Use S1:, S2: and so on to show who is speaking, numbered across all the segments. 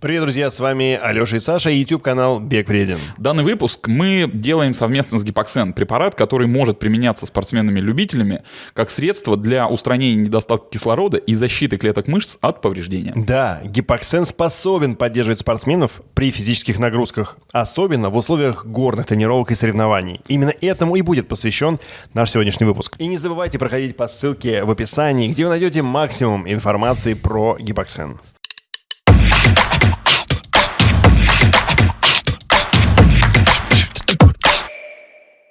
S1: Привет, друзья, с вами Алеша и Саша, YouTube-канал Бег вреден.
S2: Данный выпуск мы делаем совместно с Гипоксен, препарат, который может применяться спортсменами-любителями как средство для устранения недостатка кислорода и защиты клеток мышц от повреждения.
S1: Да, Гипоксен способен поддерживать спортсменов при физических нагрузках, особенно в условиях горных тренировок и соревнований. Именно этому и будет посвящен наш сегодняшний выпуск. И не забывайте проходить по ссылке в описании, где вы найдете максимум информации про Гипоксен.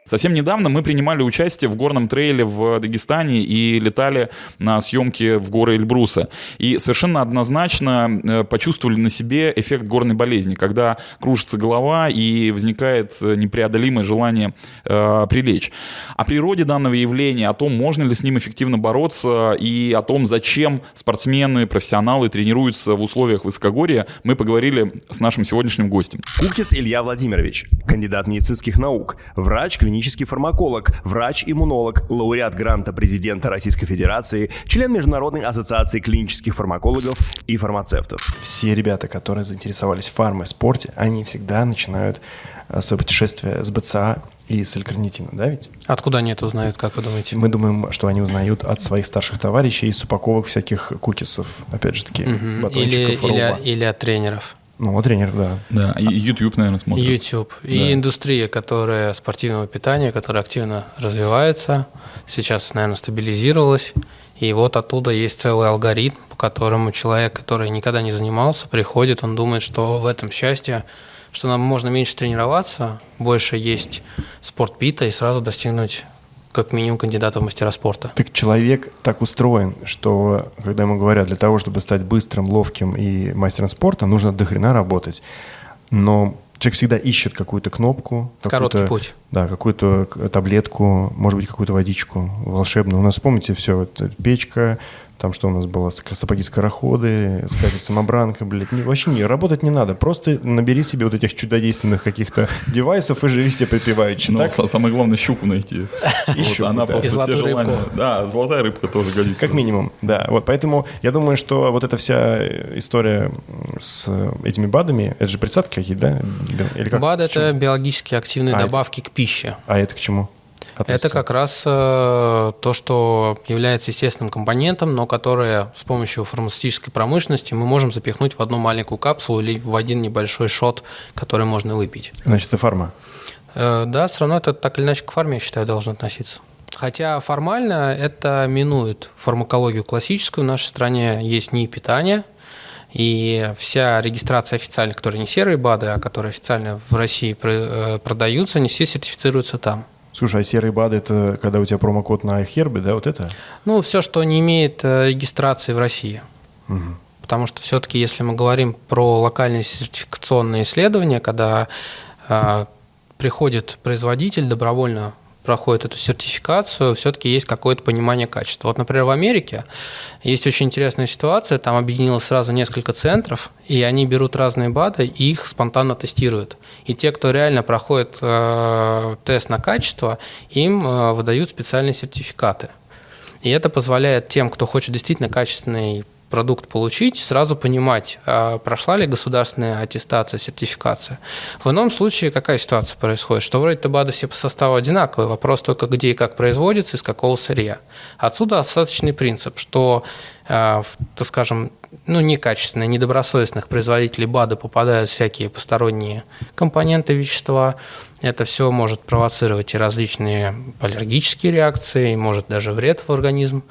S2: Совсем недавно мы принимали участие в горном трейле в Дагестане и летали на съемки в горы Эльбруса. И совершенно однозначно э, почувствовали на себе эффект горной болезни, когда кружится голова и возникает непреодолимое желание э, прилечь. О природе данного явления, о том, можно ли с ним эффективно бороться и о том, зачем спортсмены, профессионалы тренируются в условиях высокогорья, мы поговорили с нашим сегодняшним гостем.
S1: Кукис Илья Владимирович, кандидат медицинских наук, врач, клинический клинический фармаколог, врач-иммунолог, лауреат гранта президента Российской Федерации, член Международной ассоциации клинических фармакологов и фармацевтов. Все ребята, которые заинтересовались фармой, спорте, они всегда начинают э, свое путешествие с БЦА и с алькарнитина, да ведь?
S3: Откуда они это узнают, как вы думаете?
S1: Мы думаем, что они узнают от своих старших товарищей из упаковок всяких кукисов, опять же таки,
S3: угу. или, или, или от тренеров.
S1: Ну, тренер, да.
S2: Да, и YouTube, наверное, смотрит.
S3: YouTube. Да. И индустрия, которая спортивного питания, которая активно развивается, сейчас, наверное, стабилизировалась. И вот оттуда есть целый алгоритм, по которому человек, который никогда не занимался, приходит, он думает, что в этом счастье, что нам можно меньше тренироваться, больше есть спортпита и сразу достигнуть как минимум кандидата в мастера спорта.
S1: Так человек так устроен, что когда ему говорят, для того, чтобы стать быстрым, ловким и мастером спорта, нужно дохрена работать. Но человек всегда ищет какую-то кнопку.
S3: Короткий путь.
S1: Да, какую-то таблетку, может быть, какую-то водичку волшебную. У нас, помните, все, вот, печка, там что у нас было? Сапоги-скороходы, скатерть самобранка, блядь. Не, вообще не, работать не надо. Просто набери себе вот этих чудодейственных каких-то девайсов и живи себе припеваючи.
S2: Ну, так? самое главное щуку найти. И щуку, Она просто все желания. Да, золотая рыбка тоже годится.
S1: Как минимум, да. Вот поэтому я думаю, что вот эта вся история с этими БАДами, это же присадки какие-то,
S3: да? Или как? БАД – это биологически активные а добавки
S1: это...
S3: к пище.
S1: А это к чему?
S3: Относится? Это как раз э, то, что является естественным компонентом, но которое с помощью фармацевтической промышленности мы можем запихнуть в одну маленькую капсулу или в один небольшой шот, который можно выпить.
S1: Значит, это фарма?
S3: Э, да, все равно это так или иначе к фарме, я считаю, должно относиться. Хотя формально это минует фармакологию классическую. В нашей стране есть НИИ питания, и вся регистрация официальная, которые не серые БАДы, а которые официально в России э, продаются, они все сертифицируются там.
S1: Слушай, а серый БАД это когда у тебя промокод на iHerb, да, вот это?
S3: Ну, все, что не имеет э, регистрации в России. Угу. Потому что все-таки, если мы говорим про локальные сертификационные исследования, когда э, приходит производитель добровольно проходит эту сертификацию, все-таки есть какое-то понимание качества. Вот, например, в Америке есть очень интересная ситуация, там объединилось сразу несколько центров, и они берут разные БАДы и их спонтанно тестируют. И те, кто реально проходит э, тест на качество, им э, выдают специальные сертификаты. И это позволяет тем, кто хочет действительно качественный продукт получить, сразу понимать, а прошла ли государственная аттестация, сертификация. В ином случае какая ситуация происходит? Что вроде-то БАДы все по составу одинаковые, вопрос только где и как производится, из какого сырья. Отсюда остаточный принцип, что, а, так скажем, ну, некачественные, недобросовестных производителей БАДа попадают всякие посторонние компоненты вещества. Это все может провоцировать и различные аллергические реакции, и может даже вред в организм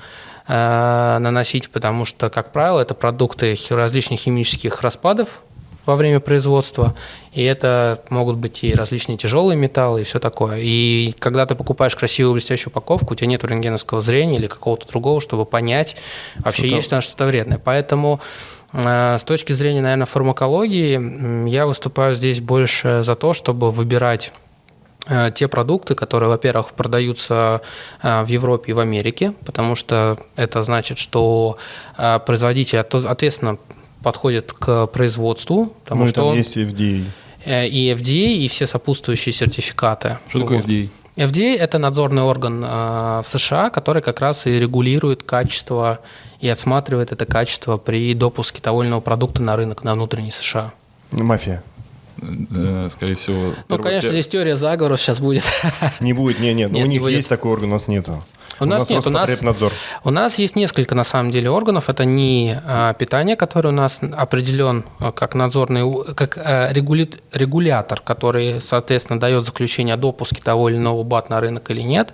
S3: наносить, потому что, как правило, это продукты различных химических распадов во время производства, и это могут быть и различные тяжелые металлы, и все такое. И когда ты покупаешь красивую блестящую упаковку, у тебя нет рентгеновского зрения или какого-то другого, чтобы понять, вообще что есть ли что-то вредное. Поэтому э, с точки зрения, наверное, фармакологии, я выступаю здесь больше за то, чтобы выбирать Э, те продукты, которые, во-первых, продаются э, в Европе и в Америке, потому что это значит, что э, производитель ответственно подходит к производству. Потому
S1: ну,
S3: что
S1: там он, есть FDA.
S3: И FDA, и все сопутствующие сертификаты.
S2: Что такое FDA?
S3: FDA – это надзорный орган э, в США, который как раз и регулирует качество и отсматривает это качество при допуске того или иного продукта на рынок на внутренний США.
S4: Мафия.
S2: Э, скорее всего.
S3: Ну, конечно, здесь теория заговора сейчас будет.
S4: Не будет, не, нет, ну,
S3: Нет,
S4: у
S3: не
S4: них
S3: будет.
S4: есть такой орган, у нас нету.
S3: У нас нет, у нас, у нас есть несколько, на самом деле, органов. Это не а, питание, который у нас определен а, как надзорный, у- как а, регули- регулятор, который, соответственно, дает заключение о допуске того или иного БАТ на рынок или нет.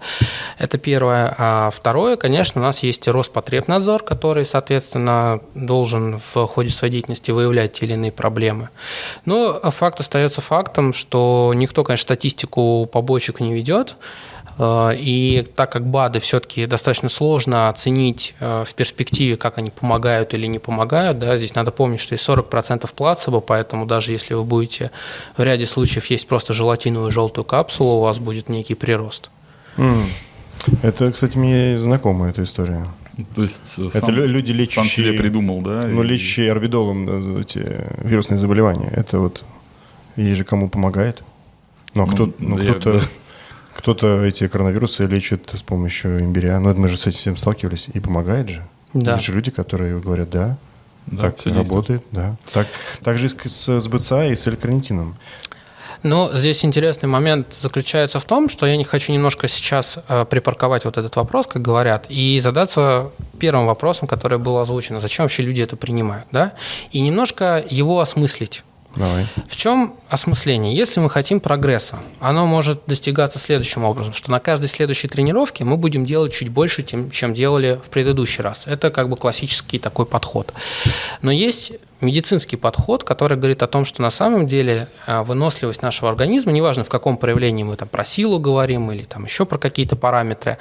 S3: Это первое. А второе, конечно, у нас есть Роспотребнадзор, который, соответственно, должен в ходе своей деятельности выявлять те или иные проблемы. Но факт остается фактом, что никто, конечно, статистику побочек не ведет. Э, И так как БАДы все-таки достаточно сложно оценить э, в перспективе, как они помогают или не помогают, да, здесь надо помнить, что есть 40% плацебо, поэтому даже если вы будете в ряде случаев есть просто желатиновую желтую капсулу, у вас будет некий прирост.
S4: М. Это, кстати, мне знакома эта история.
S2: То есть э,
S4: Это
S2: сам,
S4: лю- люди,
S2: сам
S4: лечащие-
S2: себе придумал, да?
S4: Ну,
S2: и-
S4: лечащие орбидолом эти вирусные заболевания. Это вот ей же кому помогает. Но
S2: Ну,
S4: кто, ну,
S2: да я-
S4: кто-то, эти коронавирусы лечит с помощью имбиря. Ну, это мы же с этим сталкивались. И помогает же.
S3: Да.
S4: Есть же люди, которые говорят, да,
S2: Да,
S4: так
S2: всё действует.
S4: работает, да. Так, так же и с, с, с БЦА и с L-карнитином.
S3: Но здесь интересный момент заключается в том, что я не хочу немножко сейчас э, припарковать вот этот вопрос, как говорят, и задаться первым вопросом, который был озвучен, зачем вообще люди это принимают, да, и немножко его осмыслить.
S4: Давай.
S3: В чем осмысление? Если мы хотим прогресса, оно может достигаться следующим образом, что на каждой следующей тренировке мы будем делать чуть больше, тем- чем делали в предыдущий раз. Это как бы классический такой подход. Но есть медицинский подход, который говорит о том, что на самом деле а, выносливость нашего организма, неважно в каком проявлении мы там про силу говорим или там еще про какие-то параметры,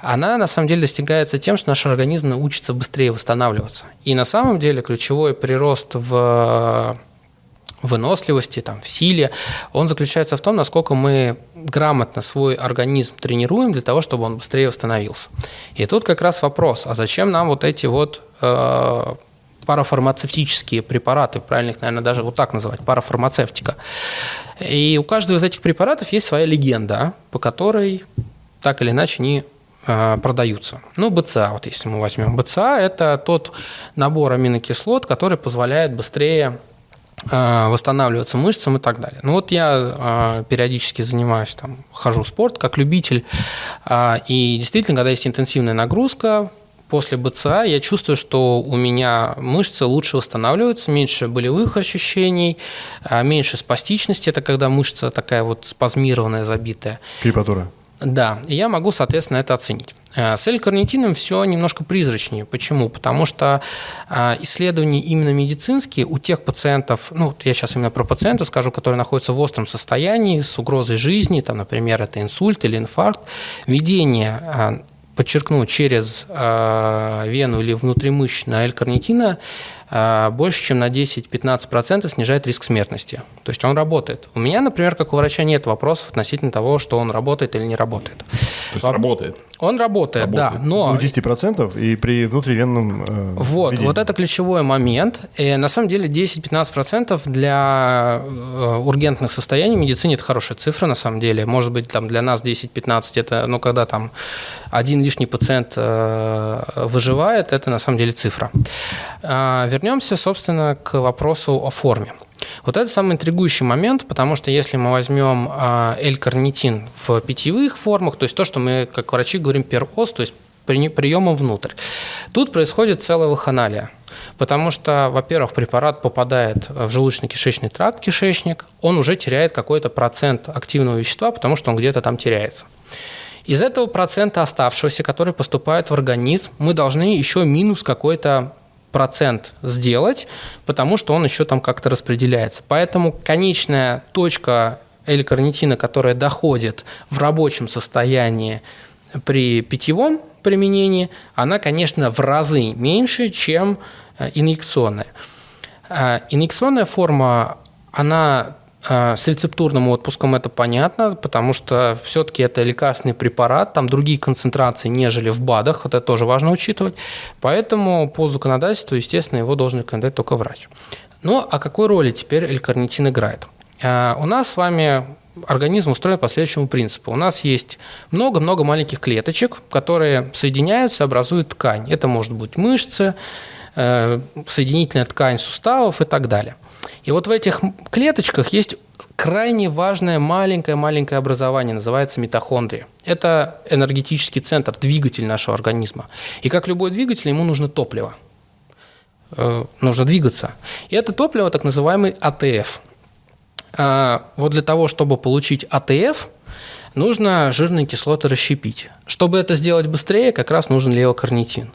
S3: она на самом деле достигается тем, что наш организм научится быстрее восстанавливаться. И на самом деле ключевой прирост в выносливости, там, в силе, он заключается в том, насколько мы грамотно свой организм тренируем для того, чтобы он быстрее восстановился. И тут как раз вопрос, а зачем нам вот эти вот э, парафармацевтические препараты, правильно их, наверное, даже вот так называть, парафармацевтика. И у каждого из этих препаратов есть своя легенда, по которой так или иначе они э, продаются. Ну, БЦА, вот если мы возьмем. БЦА – это тот набор аминокислот, который позволяет быстрее восстанавливаться мышцам и так далее. Ну вот я э, периодически занимаюсь, там, хожу в спорт как любитель, э, и действительно, когда есть интенсивная нагрузка, после БЦА я чувствую, что у меня мышцы лучше восстанавливаются, меньше болевых ощущений, э, меньше спастичности, это когда мышца такая вот спазмированная, забитая.
S4: Крепатура.
S3: Да, и я могу, соответственно, это оценить. Э, С L-карнитином все немножко призрачнее. Почему? Потому что э, исследования именно медицинские у тех пациентов, ну, вот я сейчас именно про пациентов скажу, которые находятся в остром состоянии, с угрозой жизни, там, например, это инсульт или инфаркт, введение э, подчеркну, через э, вену или внутримышечно L-карнитина э, больше, чем на 10-15% снижает риск смертности. То есть он работает. У меня, например, как у врача, нет вопросов относительно того, что он работает или не работает.
S2: То есть
S3: Воп-
S2: работает.
S3: Он работает, да,
S2: Работает.
S3: но
S4: Ну, 10% и при внутривенном э,
S3: вот,
S4: введении.
S3: вот это ключевой момент. И на самом деле 10-15% для э, ургентных состояний в медицине это хорошая цифра, на самом деле. Может быть, там для нас 10-15 это, ну, когда там один лишний пациент э, выживает, это на самом деле цифра. А, Вернемся, собственно, к вопросу о форме. Вот это самый интригующий момент, потому что если мы возьмем а, L-карнитин в питьевых формах, то есть то, что мы, как врачи, говорим перос, то есть при- приемом внутрь, тут происходит целая ваханалия. Потому что, во-первых, препарат попадает в желудочно-кишечный тракт, кишечник, он уже теряет какой-то процент активного вещества, потому что он где-то там теряется. Из этого процента оставшегося, который поступает в организм, мы должны еще минус какой-то процент сделать, потому что он еще там как-то распределяется. Поэтому конечная точка L-карнитина, которая доходит в рабочем состоянии при питьевом применении, она, конечно, в разы меньше, чем э, инъекционная. А Инъекционная форма, она с рецептурным отпуском это понятно, потому что все-таки это лекарственный препарат, там другие концентрации, нежели в БАДах, это тоже важно учитывать. Поэтому по законодательству, естественно, его должен рекомендовать только врач. Ну, а какой роли теперь L-карнитин играет? А, У нас с вами организм устроен по следующему принципу. У нас есть много-много маленьких клеточек, которые соединяются, образуют ткань. Это может быть мышцы, э, соединительная ткань суставов и так далее. И вот в этих клеточках есть крайне важное маленькое-маленькое образование, называется митохондрия. Это энергетический центр, двигатель нашего организма. И как любой двигатель, ему нужно топливо. Э, нужно двигаться. И это топливо так называемый АТФ. А, вот для того, чтобы получить АТФ, нужно жирные кислоты расщепить. Чтобы это сделать быстрее, как раз нужен левокарнитин.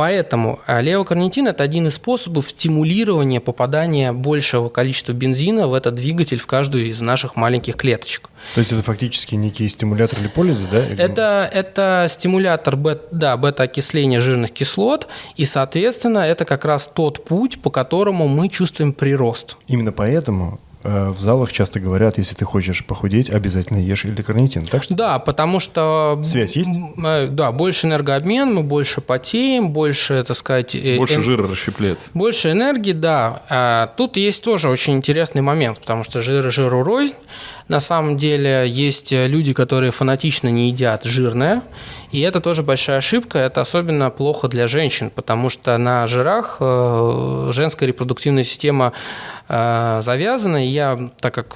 S3: Поэтому а, леокарнитин – это один из способов стимулирования попадания большего количества бензина в этот двигатель в каждую из наших маленьких клеточек.
S4: То есть это фактически некий стимулятор липолиза, да?
S3: Это, это стимулятор бет, да, бета-окисления жирных кислот, и, соответственно, это как раз тот путь, по которому мы чувствуем прирост.
S4: Именно поэтому в залах часто говорят, если ты хочешь похудеть, обязательно ешь эльдокарнитин. Так что...
S3: Да, потому что...
S4: Связь есть?
S3: Э, да, больше энергообмен, мы больше потеем, больше, так сказать...
S2: Э, больше эм... жира расщепляется.
S3: Больше энергии, да. А тут есть тоже очень интересный момент, потому что жир жиру рознь. На самом деле есть люди, которые фанатично не едят жирное, и это тоже большая ошибка. Это особенно плохо для женщин, потому что на жирах женская репродуктивная система завязана, и я, так как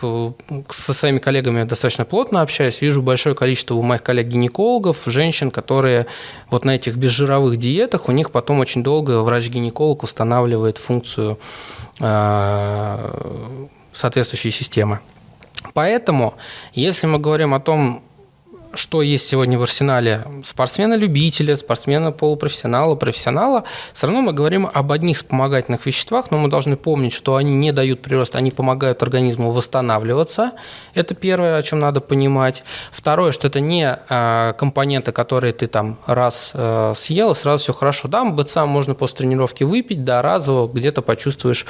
S3: со своими коллегами достаточно плотно общаюсь, вижу большое количество у моих коллег-гинекологов, женщин, которые вот на этих безжировых диетах, у них потом очень долго врач-гинеколог устанавливает функцию соответствующей системы. Поэтому, если мы говорим о том, что есть сегодня в арсенале спортсмена-любителя, спортсмена-полупрофессионала, профессионала, все равно мы говорим об одних вспомогательных веществах, но мы должны помнить, что они не дают прироста, они помогают организму восстанавливаться. Это первое, о чем надо понимать. Второе, что это не а, компоненты, которые ты там раз э, съел, и сразу все хорошо. Да, БЦА можно после тренировки выпить, да, разово где-то почувствуешь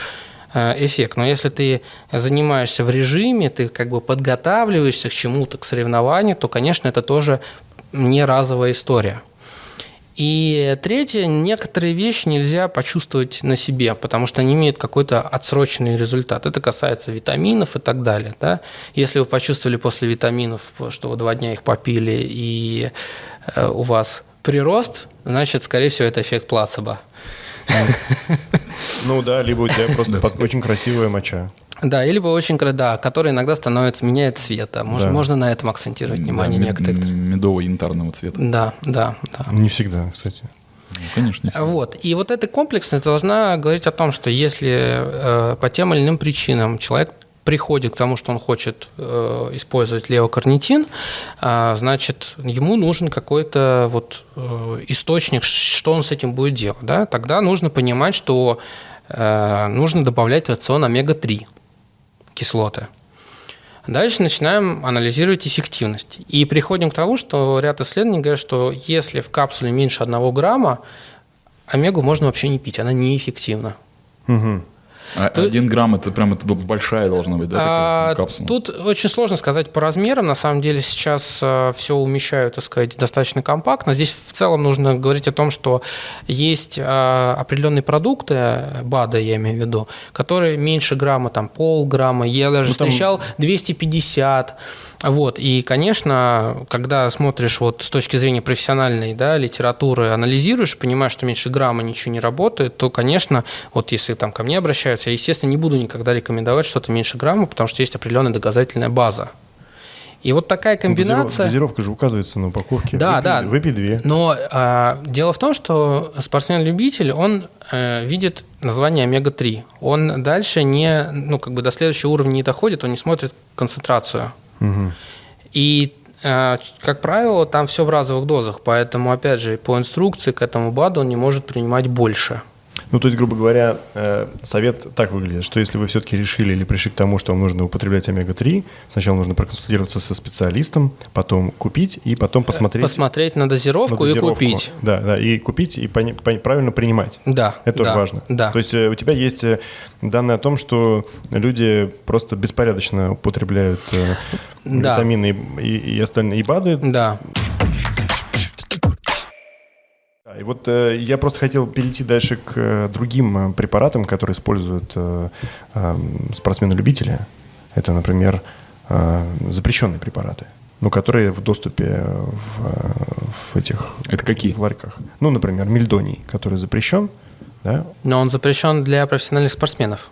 S3: эффект. Но если ты занимаешься в режиме, ты как бы подготавливаешься к чему-то, к соревнованию, то, конечно, это тоже не разовая история. И третье, некоторые вещи нельзя почувствовать на себе, потому что они имеют какой-то отсроченный результат. Это касается витаминов и так далее. Да? Если вы почувствовали после витаминов, что вы два дня их попили, и э, у вас прирост, значит, скорее всего, это эффект плацебо.
S4: Ну да, либо у тебя просто очень красивая моча.
S3: Да, или бы очень, да, который иногда становится, меняет цвет. Можно, да. можно на этом акцентировать внимание да, некоторых.
S2: Медово-янтарного цвета.
S3: Да, да, да.
S4: Не всегда, кстати.
S2: Ну, конечно.
S3: Всегда. Вот. И вот эта комплексность должна говорить о том, что если э, по тем или иным причинам человек приходит к тому, что он хочет э, использовать леокарнитин, э, значит, ему нужен какой-то вот э, источник, что он с этим будет делать. Да? Тогда нужно понимать, что э, нужно добавлять в рацион омега-3 кислоты. Дальше начинаем анализировать эффективность. И приходим к тому, что ряд исследований говорят, что если в капсуле меньше 1 грамма, омегу можно вообще не пить, она неэффективна.
S2: Угу. А. Один грамм это прям это большая должна быть, да,
S3: а, капсула? Тут очень сложно сказать по размерам. На самом деле сейчас э, все умещают, так сказать, достаточно компактно. Здесь в целом нужно говорить о том, что есть э, определенные продукты, БАДа я имею в виду, которые меньше грамма, там полграмма. Я даже ну, там... встречал 250. Вот. И, конечно, когда смотришь вот с точки зрения профессиональной да, литературы, анализируешь, понимаешь, что меньше грамма ничего не работает, то, конечно, вот если там ко мне обращаются, я, естественно, не буду никогда рекомендовать что-то меньше грамма, потому что есть определенная доказательная база. И вот такая комбинация...
S4: Дозировка же указывается на упаковке.
S3: Да, выпей, да.
S4: Выпей две.
S3: Но а, дело в том, что спортсмен-любитель, он а, видит название омега-3. Он дальше не, ну, как бы до следующего уровня не доходит, он не смотрит концентрацию. Угу. И э, как правило, там все в разовых дозах, поэтому, опять же, по инструкции к этому БАДу он не может принимать больше.
S4: Ну, то есть, грубо говоря, э, совет так выглядит, что если вы все-таки решили или пришли к тому, что вам нужно употреблять омега-3, сначала нужно проконсультироваться со специалистом, потом купить и потом посмотреть...
S3: Посмотреть на дозировку, на дозировку. и купить.
S4: Да, да, и купить, и пони, пони, правильно принимать.
S3: Да.
S4: Это
S3: да,
S4: тоже важно.
S3: Да.
S4: То есть э, у тебя есть э, данные о том, что люди просто беспорядочно употребляют да. витамины и, и остальные, и БАДы.
S3: Да.
S4: И вот э, я просто хотел перейти дальше к э, другим э, препаратам, которые используют э, э, спортсмены-любители. Это, например,
S1: э, запрещенные препараты, ну, которые в доступе в, в этих...
S2: Это какие?
S1: В ларьках. Ну, например, мельдоний, который запрещен, да?
S3: Но он запрещен для профессиональных спортсменов.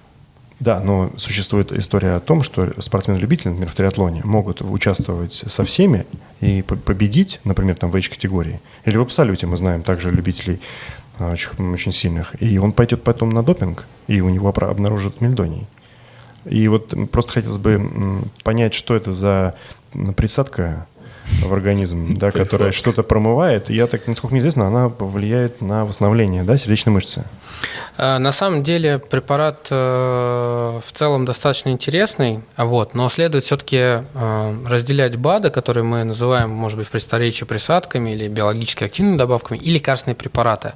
S1: Да, но существует история о том, что спортсмены-любители, например, в триатлоне, могут участвовать со всеми и победить, например, там в H-категории. Или в абсолюте мы знаем также любителей а, очень, очень сильных. И он пойдет потом на допинг, и у него обнаружат мельдоний. И вот просто хотелось бы понять, что это за присадка в организм, да, которая что-то промывает. Я так, насколько мне известно, она повлияет на восстановление да, сердечной мышцы.
S3: А, на самом деле препарат э, в целом достаточно интересный, вот, но следует все-таки э, разделять БАДы, которые мы называем, может быть, в престоречии присадками или биологически активными добавками, и лекарственные препараты,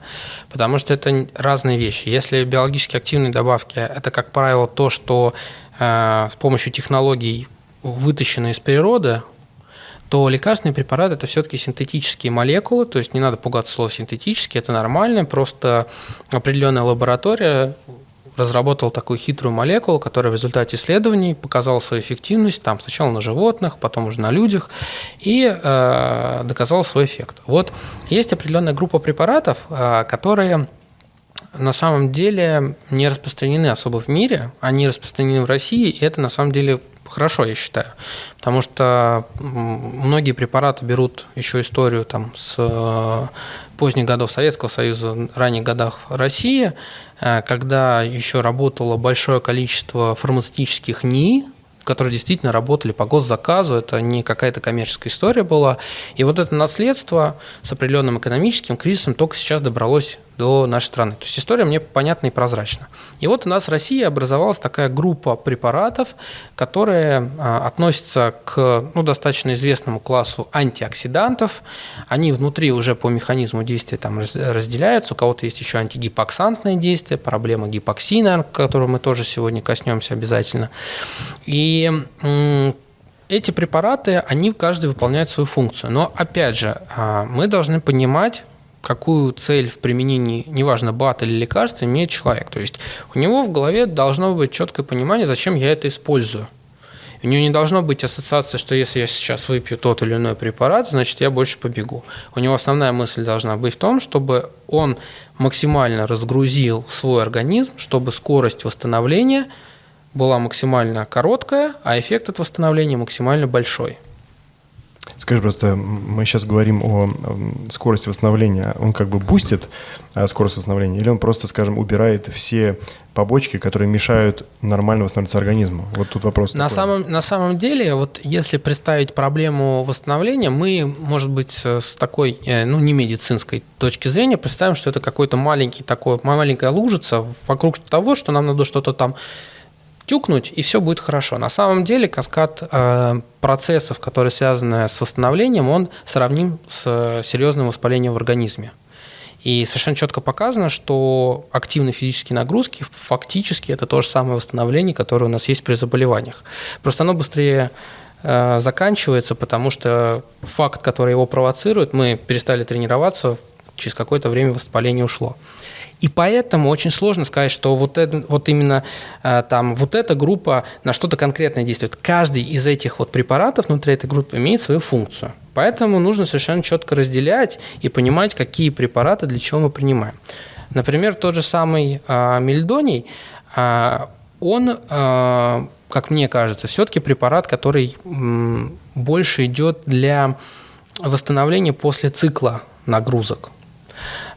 S3: потому что это разные вещи. Если биологически активные добавки – это, как правило, то, что э, с помощью технологий вытащено из природы, то лекарственный препарат это все-таки синтетические молекулы, то есть не надо пугаться слова синтетические, это нормально, просто определенная лаборатория разработала такую хитрую молекулу, которая в результате исследований показала свою эффективность там сначала на животных, потом уже на людях и э, доказала свой эффект. Вот есть определенная группа препаратов, э, которые на самом деле не распространены особо в мире, они распространены в России, и это на самом деле хорошо, я считаю. Потому что многие препараты берут еще историю там, с э, поздних годов Советского Союза, ранних годах России, э, когда еще работало большое количество фармацевтических НИИ, которые действительно работали по госзаказу, это не какая-то коммерческая история была. И вот это наследство с определенным экономическим кризисом только сейчас добралось до нашей страны. То есть история мне понятна и прозрачна. И вот у нас в России образовалась такая группа препаратов, которые а, относятся к ну, достаточно известному классу антиоксидантов. Они внутри уже по механизму действия там разделяются. У кого-то есть еще антигипоксантное действие, проблема гипоксии, наверное, которую мы тоже сегодня коснемся обязательно. И эти препараты, они каждый выполняет свою функцию. Но опять же, а, мы должны понимать, какую цель в применении, неважно, бат или лекарства, имеет человек. То есть у него в голове должно быть четкое понимание, зачем я это использую. У него не должно быть ассоциации, что если я сейчас выпью тот или иной препарат, значит, я больше побегу. У него основная мысль должна быть в том, чтобы он максимально разгрузил свой организм, чтобы скорость восстановления была максимально короткая, а эффект от восстановления максимально большой.
S1: Скажи просто, мы сейчас говорим о скорости восстановления. Он как бы бустит а, скорость восстановления, или он просто, скажем, убирает все побочки, которые мешают нормально восстановиться организму? Вот тут вопрос.
S3: На самом, на самом деле, вот если представить проблему восстановления, мы, может быть, с такой, э, ну, не медицинской точки зрения, представим, что это какой-то маленький такой, маленькая лужица вокруг того, что нам надо что-то там тюкнуть, и все будет хорошо. На самом деле каскад э, процессов, которые связаны с восстановлением, он сравним с серьезным воспалением в организме. И совершенно четко показано, что активные физические нагрузки фактически это то же самое восстановление, которое у нас есть при заболеваниях. Просто оно быстрее э, заканчивается, потому что факт, который его провоцирует, мы перестали тренироваться, через какое-то время воспаление ушло. И поэтому очень сложно сказать, что вот, это, вот именно э, там вот эта группа на что-то конкретное действует. Каждый из этих вот препаратов внутри этой группы имеет свою функцию. Поэтому нужно совершенно четко разделять и понимать, какие препараты для чего мы принимаем. Например, тот же самый э, мельдоний, э, он, э, как мне кажется, все-таки препарат, который э, больше идет для восстановления после цикла нагрузок.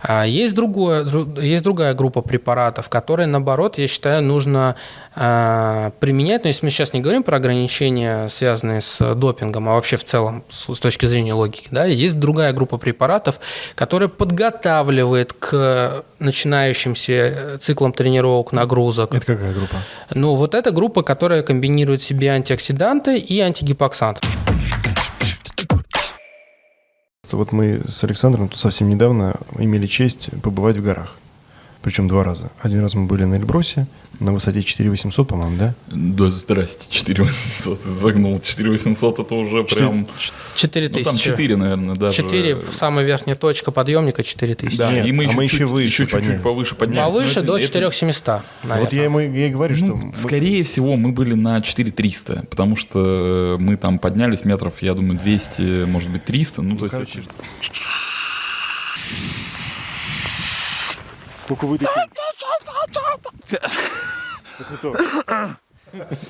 S3: А есть, другое, есть другая группа препаратов, которые, наоборот, я считаю, нужно а, применять. Но если мы сейчас не говорим про ограничения, связанные с допингом, а вообще в целом с точки зрения логики, да, есть другая группа препаратов, которая подготавливает к начинающимся циклам тренировок, нагрузок.
S1: Это какая группа?
S3: Ну, вот эта группа, которая комбинирует в себе антиоксиданты и антигипоксанты.
S1: Вот мы с Александром тут совсем недавно имели честь побывать в горах. Причем два раза. Один раз мы были на Эльбрусе, на высоте 4800, по-моему, да?
S2: Да, здрасте, 4800, загнул. 4800 это уже прям...
S3: 4000.
S2: Ну, там 4, наверное, даже.
S3: 4, самая верхняя точка подъемника 4000.
S2: Да,
S1: Нет,
S2: и мы
S1: а
S2: еще,
S1: мы
S2: чуть,
S1: еще выше
S2: еще чуть-чуть повыше поднялись.
S3: Повыше
S2: Но
S3: до
S2: это-
S3: 4700, наверное.
S1: Вот я ему я и говорю, что...
S2: Ну,
S1: мы-
S2: скорее всего, мы были на 4300, потому что мы там поднялись метров, я думаю, 200, может быть, 300. Ну, то есть...
S1: короче,
S2: это-
S1: Ну-ка вытащи.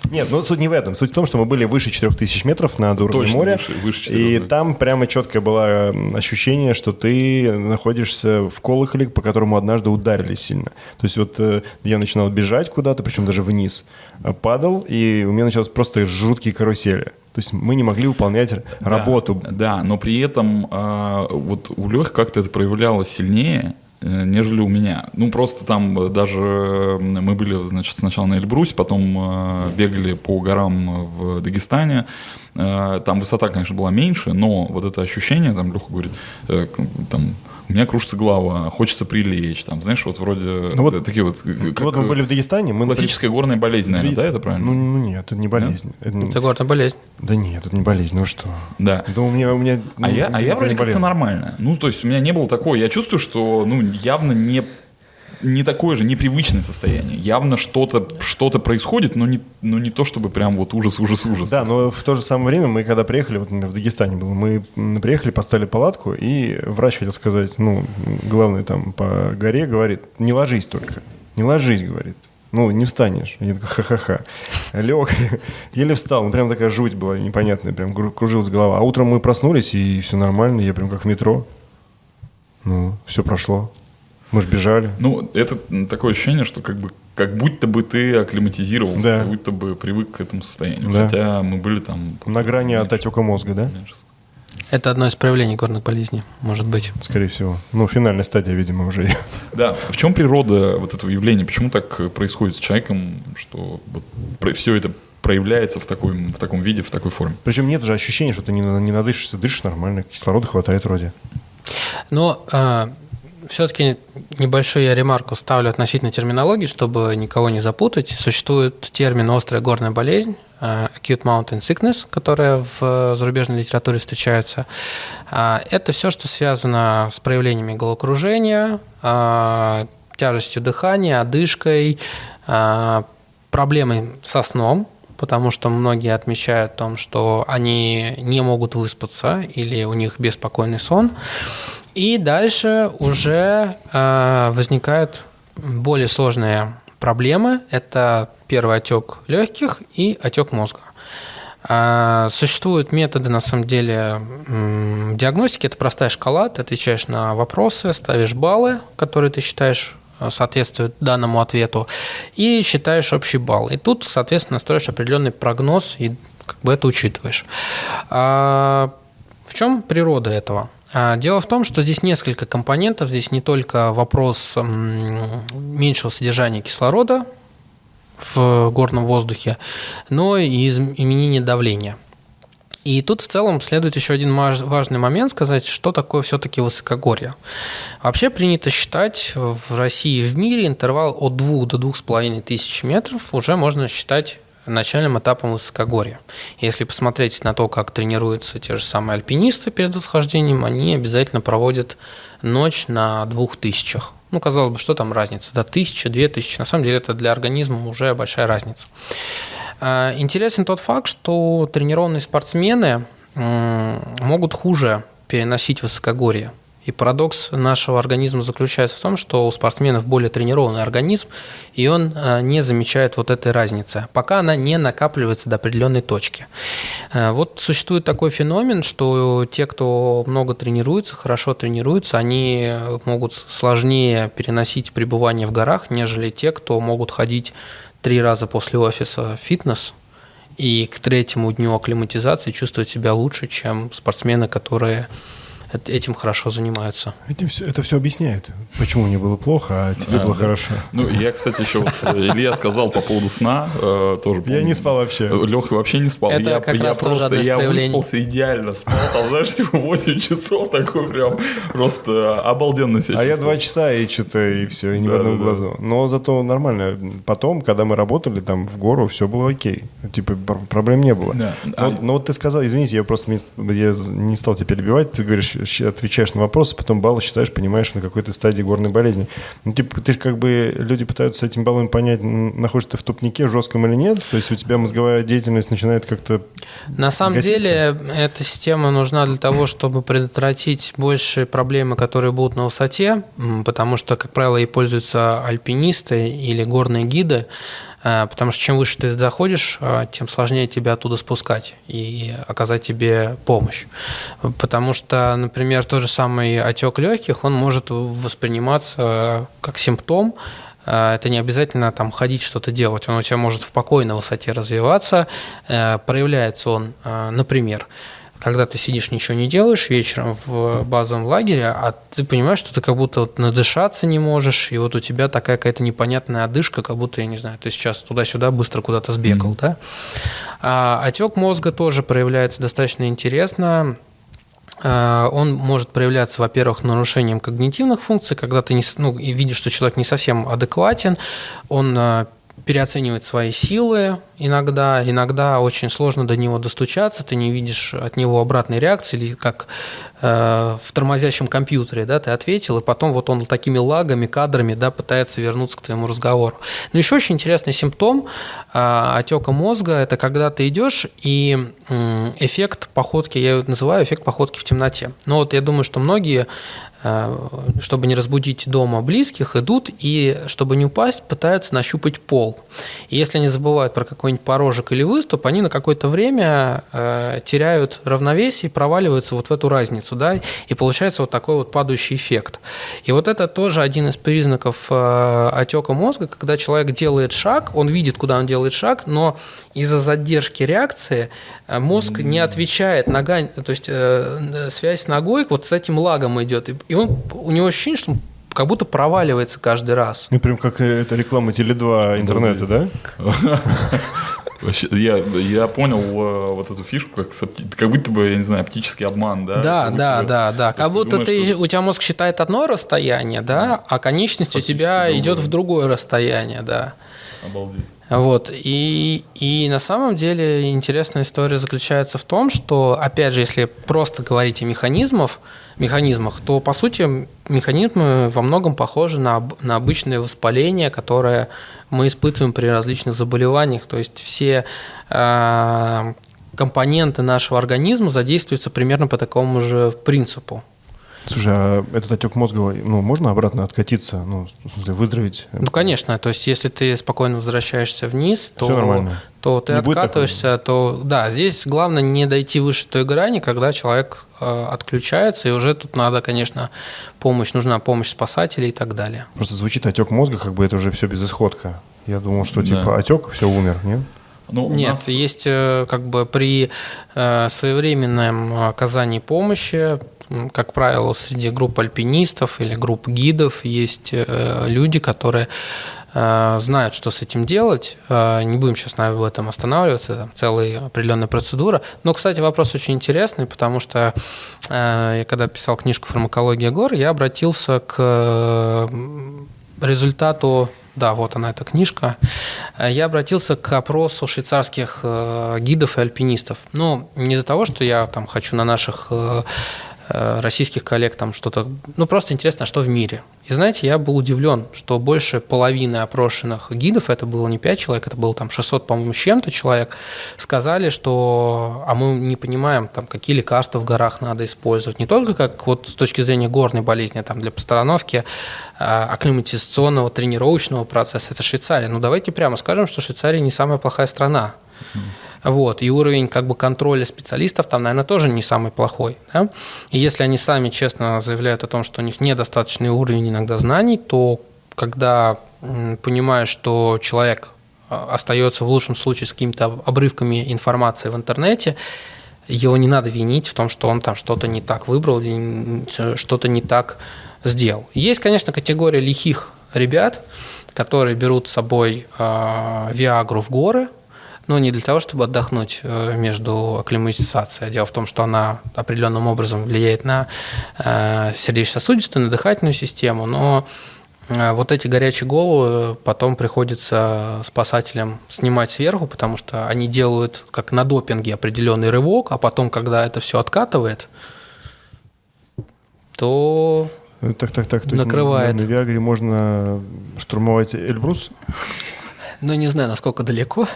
S1: Нет, ну суть не в этом. Суть в том, что мы были выше 4000 метров над уровнем
S2: Точно,
S1: моря.
S2: выше- выше
S1: и
S2: 4000.
S1: там прямо четкое было ощущение, что ты находишься в колоколе, по которому однажды ударили сильно. То есть вот э, я начинал бежать куда-то, причем даже вниз, э, падал, и у меня началось просто жуткие карусели. То есть мы не могли выполнять р-
S2: Да,
S1: работу.
S2: Да, но при этом а, вот у Лехи как-то это проявлялось сильнее, нежели у меня. Ну, просто там э, даже э, мы были, значит, сначала на Эльбрусе, потом э, бегали по горам в Дагестане. Э, Там высота, конечно, была меньше, но вот это ощущение, там Леха говорит, э, там, у меня кружится голова, хочется прилечь, там, знаешь, вот вроде
S1: Ну вот-
S2: э, такие вот... э, как,
S1: вот мы были в Дагестане, мы...
S2: Классическая горная болезнь, наверное, да, это правильно?
S1: Ну, ну нет, это не болезнь. Это не-
S3: Это горная болезнь.
S1: Да нет, это не болезнь, ну что?
S2: Да.
S1: Да у меня... У меня
S2: А
S1: ну,
S2: я, а я вроде как-то нормально. Ну, то есть у меня не было такого. Я чувствую, что ну, явно не, не такое же непривычное состояние. Явно что-то что происходит, но не, но не то, чтобы прям вот ужас, ужас, ужас.
S1: Да, но в то же самое время мы когда приехали, вот в Дагестане было, мы приехали, поставили палатку, и врач хотел сказать, ну, главный там по горе говорит, не ложись только, не ложись, говорит. Ну, не встанешь. Я такой, ха-ха-ха. Лег, еле встал. Ну, прям такая жуть была непонятная, прям кру- кружилась голова. А утром мы проснулись, и все нормально, я прям как в метро. Ну, все прошло. Мы же бежали.
S2: Ну, это такое ощущение, что как бы как будто бы ты акклиматизировался,
S1: Да.
S2: как будто бы привык к этому состоянию.
S1: Да.
S2: Хотя мы были там...
S1: На грани от отека мозга, да?
S3: Это одно из проявлений горных болезней, может быть.
S1: Скорее всего. Ну, финальная стадия, видимо, уже.
S2: Да, в чем природа вот этого явления? Почему так происходит с человеком, что вот все это проявляется в, такой, в таком виде, в такой форме?
S1: Причем нет же ощущения, что ты не, не надышишься, дышишь нормально, кислорода хватает вроде.
S3: Но все-таки небольшую я ремарку ставлю относительно терминологии, чтобы никого не запутать. Существует термин «острая горная болезнь», э, acute mountain sickness, которая в э, зарубежной литературе встречается. А, Это все, что связано с проявлениями головокружения, а, тяжестью дыхания, одышкой, проблемой со сном, потому что многие отмечают о том, что они не могут выспаться или у них беспокойный сон. И дальше уже э, возникают более сложные проблемы. Это первый отек легких и отек мозга. А, Существуют методы, на самом деле, диагностики. Это простая шкала. Ты отвечаешь на вопросы, ставишь баллы, которые ты считаешь э, соответствуют данному ответу, и считаешь общий балл. И тут, соответственно, строишь определенный прогноз и как бы это учитываешь. А, В чем природа этого? А, Дело в том, что здесь несколько компонентов. Здесь не только вопрос меньшего содержания кислорода в горном воздухе, но и изменение давления. И тут в целом следует еще один важный момент сказать, что такое все-таки высокогорье. Вообще принято считать в России и в мире интервал от 2 до 2,5 тысяч метров уже можно считать начальным этапом высокогорья. Если посмотреть на то, как тренируются те же самые альпинисты перед восхождением, они обязательно проводят ночь на двух тысячах. Ну, казалось бы, что там разница? До тысячи, две тысячи. На самом деле это для организма уже большая разница. А, Интересен тот факт, что тренированные спортсмены могут хуже переносить высокогорье. И парадокс нашего организма заключается в том, что у спортсменов более тренированный организм, и он а, не замечает вот этой разницы, пока она не накапливается до определенной точки. А, Вот существует такой феномен, что те, кто много тренируется, хорошо тренируются, они могут сложнее переносить пребывание в горах, нежели те, кто могут ходить три раза после офиса в фитнес и к третьему дню акклиматизации чувствовать себя лучше, чем спортсмены, которые этим хорошо занимаются.
S1: Этим все, это все объясняет, почему мне было плохо, а тебе а, было да. хорошо.
S2: Ну, я, кстати, еще вот э, Илья сказал по поводу сна, э, тоже
S1: помню. Я не спал вообще.
S2: Леха вообще не спал.
S3: Это
S2: я,
S3: как
S2: я
S3: раз просто, я
S2: выспался идеально, спал там, знаешь, типа 8 часов такой прям просто обалденно себя
S1: А я 2 часа и что-то, и все, и ни да, в одном да, глазу. Да. Но зато нормально. Потом, когда мы работали там в гору, все было окей. Типа проблем не было. Да. Но, а... но вот ты сказал, извините, я просто я не стал тебя перебивать, ты говоришь, отвечаешь на вопросы, потом баллы считаешь, понимаешь, на какой-то стадии горной болезни. Ну, типа, ты как бы, люди пытаются этим баллами понять, находишься ты в тупнике жестком или нет, то есть у тебя мозговая деятельность начинает как-то
S3: На самом гаситься. деле, эта система нужна для того, чтобы предотвратить больше проблемы, которые будут на высоте, потому что, как правило, и пользуются альпинисты или горные гиды, потому что чем выше ты заходишь, э, тем сложнее тебя оттуда спускать и оказать тебе помощь. Потому что, например, тот же самый отек легких, он может восприниматься как симптом, э, это не обязательно там ходить что-то делать, он у тебя может в покойной высоте развиваться. Проявляется он, например, когда ты сидишь, ничего не делаешь вечером в базовом лагере, а ты понимаешь, что ты как будто вот надышаться не можешь, и вот у тебя такая какая-то непонятная одышка, как будто, я не знаю, ты сейчас туда-сюда быстро куда-то сбегал, mm-hmm. да? А отек мозга тоже проявляется достаточно интересно. А, он может проявляться, во-первых, нарушением когнитивных функций, когда ты не, ну, видишь, что человек не совсем адекватен, он а, переоценивает свои силы иногда, иногда очень сложно до него достучаться, ты не видишь от него обратной реакции, или как э, в тормозящем компьютере, да, ты ответил, и потом вот он такими лагами, кадрами, да, пытается вернуться к твоему разговору. Но еще очень интересный симптом э, отека мозга – это когда ты идешь, и э, эффект походки, я его называю эффект походки в темноте. Но вот я думаю, что многие Э, чтобы не разбудить дома близких, идут и, чтобы не упасть, пытаются нащупать пол. И если они забывают про какой-нибудь порожек или выступ, они на какое-то время э, теряют равновесие и проваливаются вот в эту разницу, да, и получается вот такой вот падающий эффект. И вот это тоже один из признаков э, отека мозга, когда человек делает шаг, он видит, куда он делает шаг, но из-за задержки реакции э, мозг не отвечает, нога, то есть э, связь с ногой вот с этим лагом идет, и он, у него ощущение, что как будто проваливается каждый раз.
S1: Ну, прям как это реклама Теле2 интернета, да?
S2: Я, я понял э, вот эту фишку, как, как будто бы, я не знаю, оптический обман, да?
S3: Да, да, да, да. Как будто ты, думаешь, ты что... у тебя мозг считает одно расстояние, да, а конечность у тебя другое. идет в другое расстояние, да.
S2: Обалдеть.
S3: Вот. И, и на самом деле интересная история заключается в том, что, опять же, если просто говорить о механизмах, механизмах, то, по сути, механизмы во многом похожи на, на обычное воспаление, которое мы испытываем при различных заболеваниях. То есть все э, компоненты нашего организма задействуются примерно по такому же принципу.
S1: Слушай, а этот отек мозга, ну, можно обратно откатиться, ну, в смысле, выздороветь?
S3: Ну, конечно. То есть, если ты спокойно возвращаешься вниз, то, то ты не откатываешься, то да, здесь главное не дойти выше той грани, когда человек э, отключается, и уже тут надо, конечно, помощь, нужна помощь спасателей и так далее.
S1: Просто звучит отек мозга, как бы это уже все безысходка. Я думал, что типа да. отек, все умер, нет?
S3: Ну, Нет, нас... есть э, как бы при э, своевременном оказании помощи как правило, среди групп альпинистов или групп гидов есть э, люди, которые э, знают, что с этим делать. Э, не будем сейчас на этом останавливаться, там целая определенная процедура. Но, кстати, вопрос очень интересный, потому что я когда писал книжку «Фармакология гор», я обратился к результату да, вот она, эта книжка. Я обратился к опросу швейцарских гидов и альпинистов. Ну, не из-за того, что я там хочу на наших российских коллег там что-то, ну просто интересно, что в мире. И знаете, я был удивлен, что больше половины опрошенных гидов, это было не 5 человек, это было там 600, по-моему, с чем-то человек, сказали, что а мы не понимаем, там, какие лекарства в горах надо использовать. Не только как вот с точки зрения горной болезни, там, для постановки а, акклиматизационного тренировочного процесса, это Швейцария. Ну давайте прямо скажем, что Швейцария не самая плохая страна. Вот, и уровень как бы контроля специалистов там, наверное, тоже не самый плохой. Да? И если они сами честно заявляют о том, что у них недостаточный уровень иногда знаний, то когда понимаешь, что человек а, остается в лучшем случае с какими-то обрывками информации в интернете, его не надо винить в том, что он там что-то не так выбрал или что-то не так сделал. Есть, конечно, категория лихих ребят, которые берут с собой э, Виагру в горы, но не для того, чтобы отдохнуть э, между акклиматизацией. Дело в том, что она определенным образом влияет на э, сердечно-сосудистую, на дыхательную систему, но э, вот эти горячие головы потом приходится спасателям снимать сверху, потому что они делают как на допинге определенный рывок, а потом, когда это все откатывает, то
S1: так, так, так. То
S3: накрывает.
S1: Есть на, на Виагре можно штурмовать Эльбрус?
S3: Ну, не знаю, насколько далеко.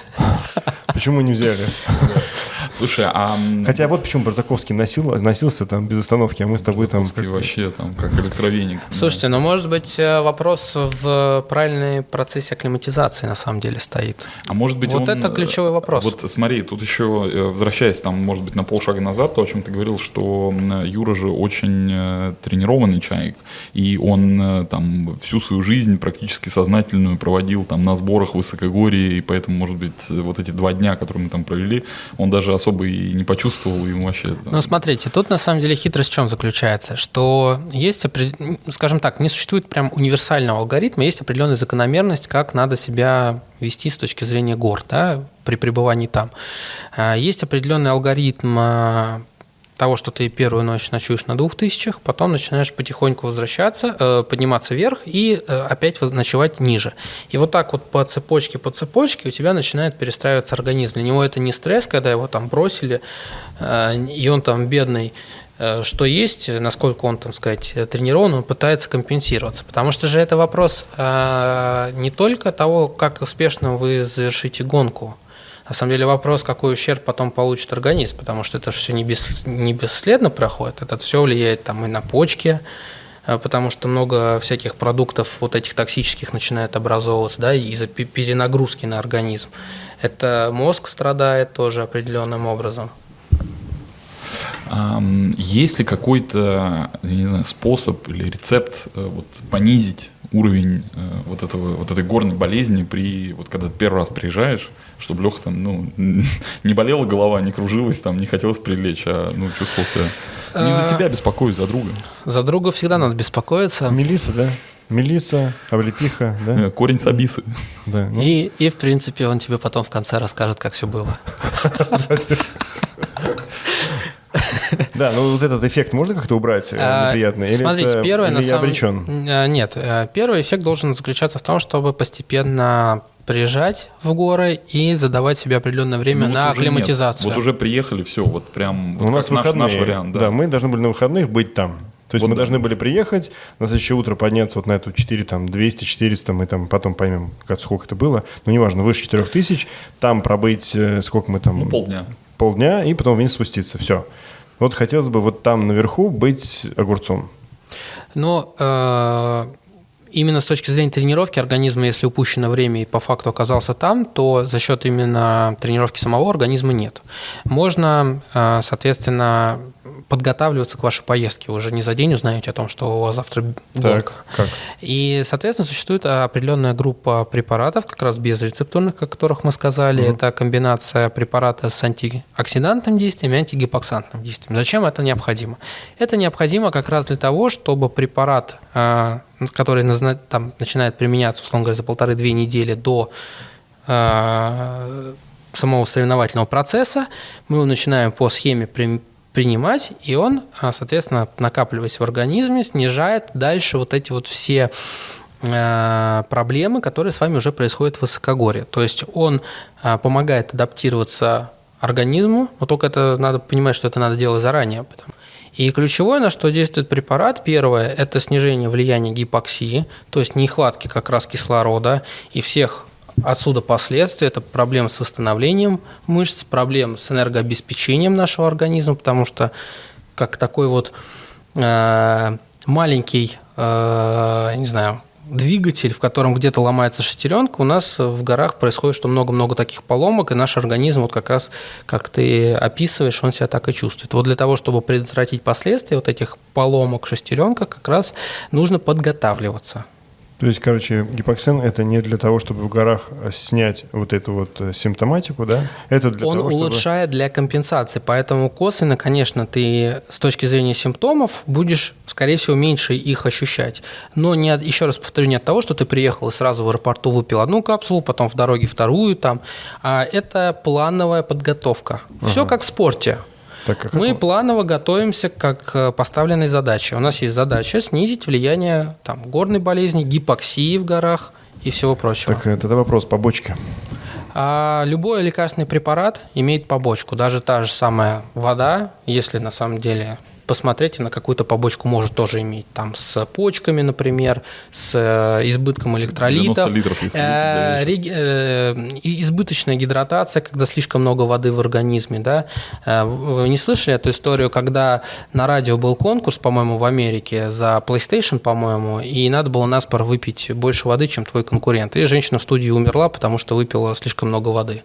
S1: Почему не взяли?
S2: Слушай, а...
S1: Хотя вот почему Барзаковский носил, носился там без остановки, а мы с тобой там...
S2: Как... вообще там как электровеник.
S3: Слушайте, да. ну может быть э, вопрос в правильной процессе акклиматизации на самом деле стоит.
S2: А может быть
S3: Вот он... это ключевой вопрос.
S2: Вот смотри, тут еще, э, возвращаясь там, может быть, на полшага назад, то, о чем ты говорил, что Юра же очень э, тренированный человек, и он там всю свою жизнь практически сознательную проводил там на сборах в высокогорье, и поэтому, может быть, вот эти два дня, которые мы там провели, он даже особо и не почувствовал ему вообще.
S3: Ну, смотрите, тут на самом деле хитрость в чем заключается, что есть, скажем так, не существует прям универсального алгоритма, есть определенная закономерность, как надо себя вести с точки зрения гор, да, при пребывании там. А, есть определенный алгоритм а, того, что ты первую ночь ночуешь на двух тысячах, потом начинаешь потихоньку возвращаться, э, подниматься вверх и э, опять ночевать ниже. И вот так вот по цепочке, по цепочке у тебя начинает перестраиваться организм. Для него это не стресс, когда его там бросили, э, и он там бедный что есть, насколько он, там сказать, тренирован, он пытается компенсироваться. Потому что же это вопрос не только того, как успешно вы завершите гонку, на самом деле вопрос, какой ущерб потом получит организм, потому что это все не, бес, не бесследно проходит, это все влияет там и на почки, э, потому что много всяких продуктов вот этих токсических начинает образовываться, да, из-за перенагрузки на организм. Это мозг страдает тоже определенным образом.
S2: Есть ли какой-то способ или рецепт э, вот, понизить уровень э, вот, этого, вот этой горной болезни при вот когда ты первый раз приезжаешь, чтобы Леха там ну, не болела голова, не кружилась, там, не хотелось прилечь, а ну, чувствовал себя не за а, себя беспокоюсь, за друга.
S3: За друга всегда надо беспокоиться.
S1: Мелиса, да? Мелиса, облепиха, да?
S2: Э, корень сабисы.
S3: Да. Ну. И, и, в принципе, он тебе потом в конце расскажет, как все было.
S1: Да, ну вот этот эффект можно как-то убрать э, а, неприятный?
S3: Смотрите, первое на самом...
S1: обречен?
S3: Э, нет, э, первый эффект должен заключаться в том, чтобы постепенно приезжать в горы и задавать себе определенное время ну, на вот акклиматизацию.
S2: Вот уже приехали, все, вот прям
S1: вот у нас наш, наш вариант. Да. да, мы должны были на выходных быть там. То есть вот мы да. должны были приехать, на следующее утро подняться вот на эту 4, там, 200, 400, мы там потом поймем, как, сколько это было, но неважно, выше 4000, там пробыть, сколько мы там...
S2: Ну, полдня.
S1: Полдня, и потом вниз спуститься, все. Вот хотелось бы вот там наверху быть огурцом.
S3: Но э, именно с точки зрения тренировки организма, если упущено время и по факту оказался там, то за счет именно тренировки самого организма нет. Можно, э, соответственно, подготавливаться к вашей поездке. Вы уже не за день узнаете о том, что у вас завтра гонка.
S1: как?
S3: И, соответственно, существует определенная группа препаратов, как раз безрецептурных, о которых мы сказали. Угу. Это комбинация препарата с антиоксидантным действием и антигипоксантным действием. Зачем это необходимо? Это необходимо как раз для того, чтобы препарат, а, который там, начинает применяться, условно говоря, за полторы-две недели до а, самого соревновательного процесса, мы его начинаем по схеме принимать, и он, а, соответственно, накапливаясь в организме, снижает дальше вот эти вот все а, проблемы, которые с вами уже происходят в высокогорье. То есть он а, помогает адаптироваться организму, но только это надо понимать, что это надо делать заранее. И ключевое, на что действует препарат, первое, это снижение влияния гипоксии, то есть нехватки как раз кислорода и всех Отсюда последствия – это проблемы с восстановлением мышц, проблемы с энергообеспечением нашего организма, потому что как такой вот э, маленький, э, не знаю, двигатель, в котором где-то ломается шестеренка, у нас в горах происходит, что много-много таких поломок, и наш организм, вот как раз, как ты описываешь, он себя так и чувствует. Вот для того, чтобы предотвратить последствия вот этих поломок шестеренка, как раз нужно подготавливаться
S1: То есть, короче, гипоксен это не для того, чтобы в горах снять вот эту вот э, симптоматику, да? Это для
S3: Он
S1: того,
S3: чтобы... улучшает для компенсации, поэтому косвенно, конечно, ты с точки зрения симптомов будешь, скорее всего, меньше их ощущать. Но не от, еще раз повторю, не от того, что ты приехал и сразу в аэропорту выпил одну капсулу, потом в дороге вторую там, а это плановая подготовка. Все ага. как в спорте. Так, как Мы это? планово готовимся к э, поставленной задаче. У нас есть задача снизить влияние там, горной болезни, гипоксии в горах и всего прочего.
S1: Так, это вопрос побочки.
S3: А любой лекарственный препарат имеет побочку. Даже та же самая вода, если на самом деле посмотрите, на какую-то побочку может тоже иметь. Там с почками, например, с э, избытком электролитов.
S2: литров, если
S3: э, э, избыточная гидратация, когда слишком много воды в организме. Да? Э, вы не слышали эту историю, когда на радио был конкурс, по-моему, в Америке за PlayStation, по-моему, и надо было наспор выпить больше воды, чем твой конкурент. И женщина в студии умерла, потому что выпила слишком много воды.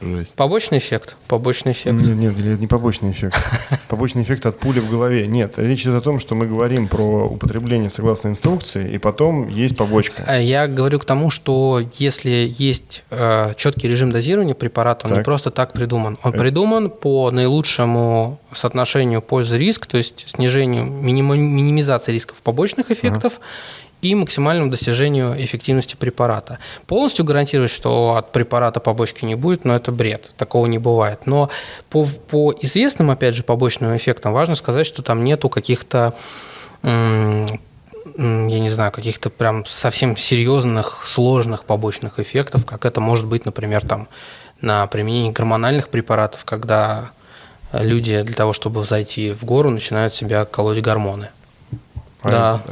S3: Жесть. Побочный эффект? Побочный эффект.
S1: Нет, нет, не побочный эффект. Побочный эффект от пули в голове. Нет, речь идет о том, что мы говорим про употребление согласно инструкции, и потом есть побочка.
S3: А я говорю к тому, что если есть э, четкий режим дозирования препарата, он так. не просто так придуман. Он Это... придуман по наилучшему соотношению пользы-риск, то есть снижению, минимизации рисков побочных эффектов, ага и максимальному достижению эффективности препарата. Полностью гарантировать, что от препарата побочки не будет, но это бред, такого не бывает. Но по, по известным, опять же, побочным эффектам важно сказать, что там нету каких-то я не знаю, каких-то прям совсем серьезных, сложных побочных эффектов, как это может быть, например, там, на применении гормональных препаратов, когда люди для того, чтобы зайти в гору, начинают себя колоть гормоны.
S1: А да.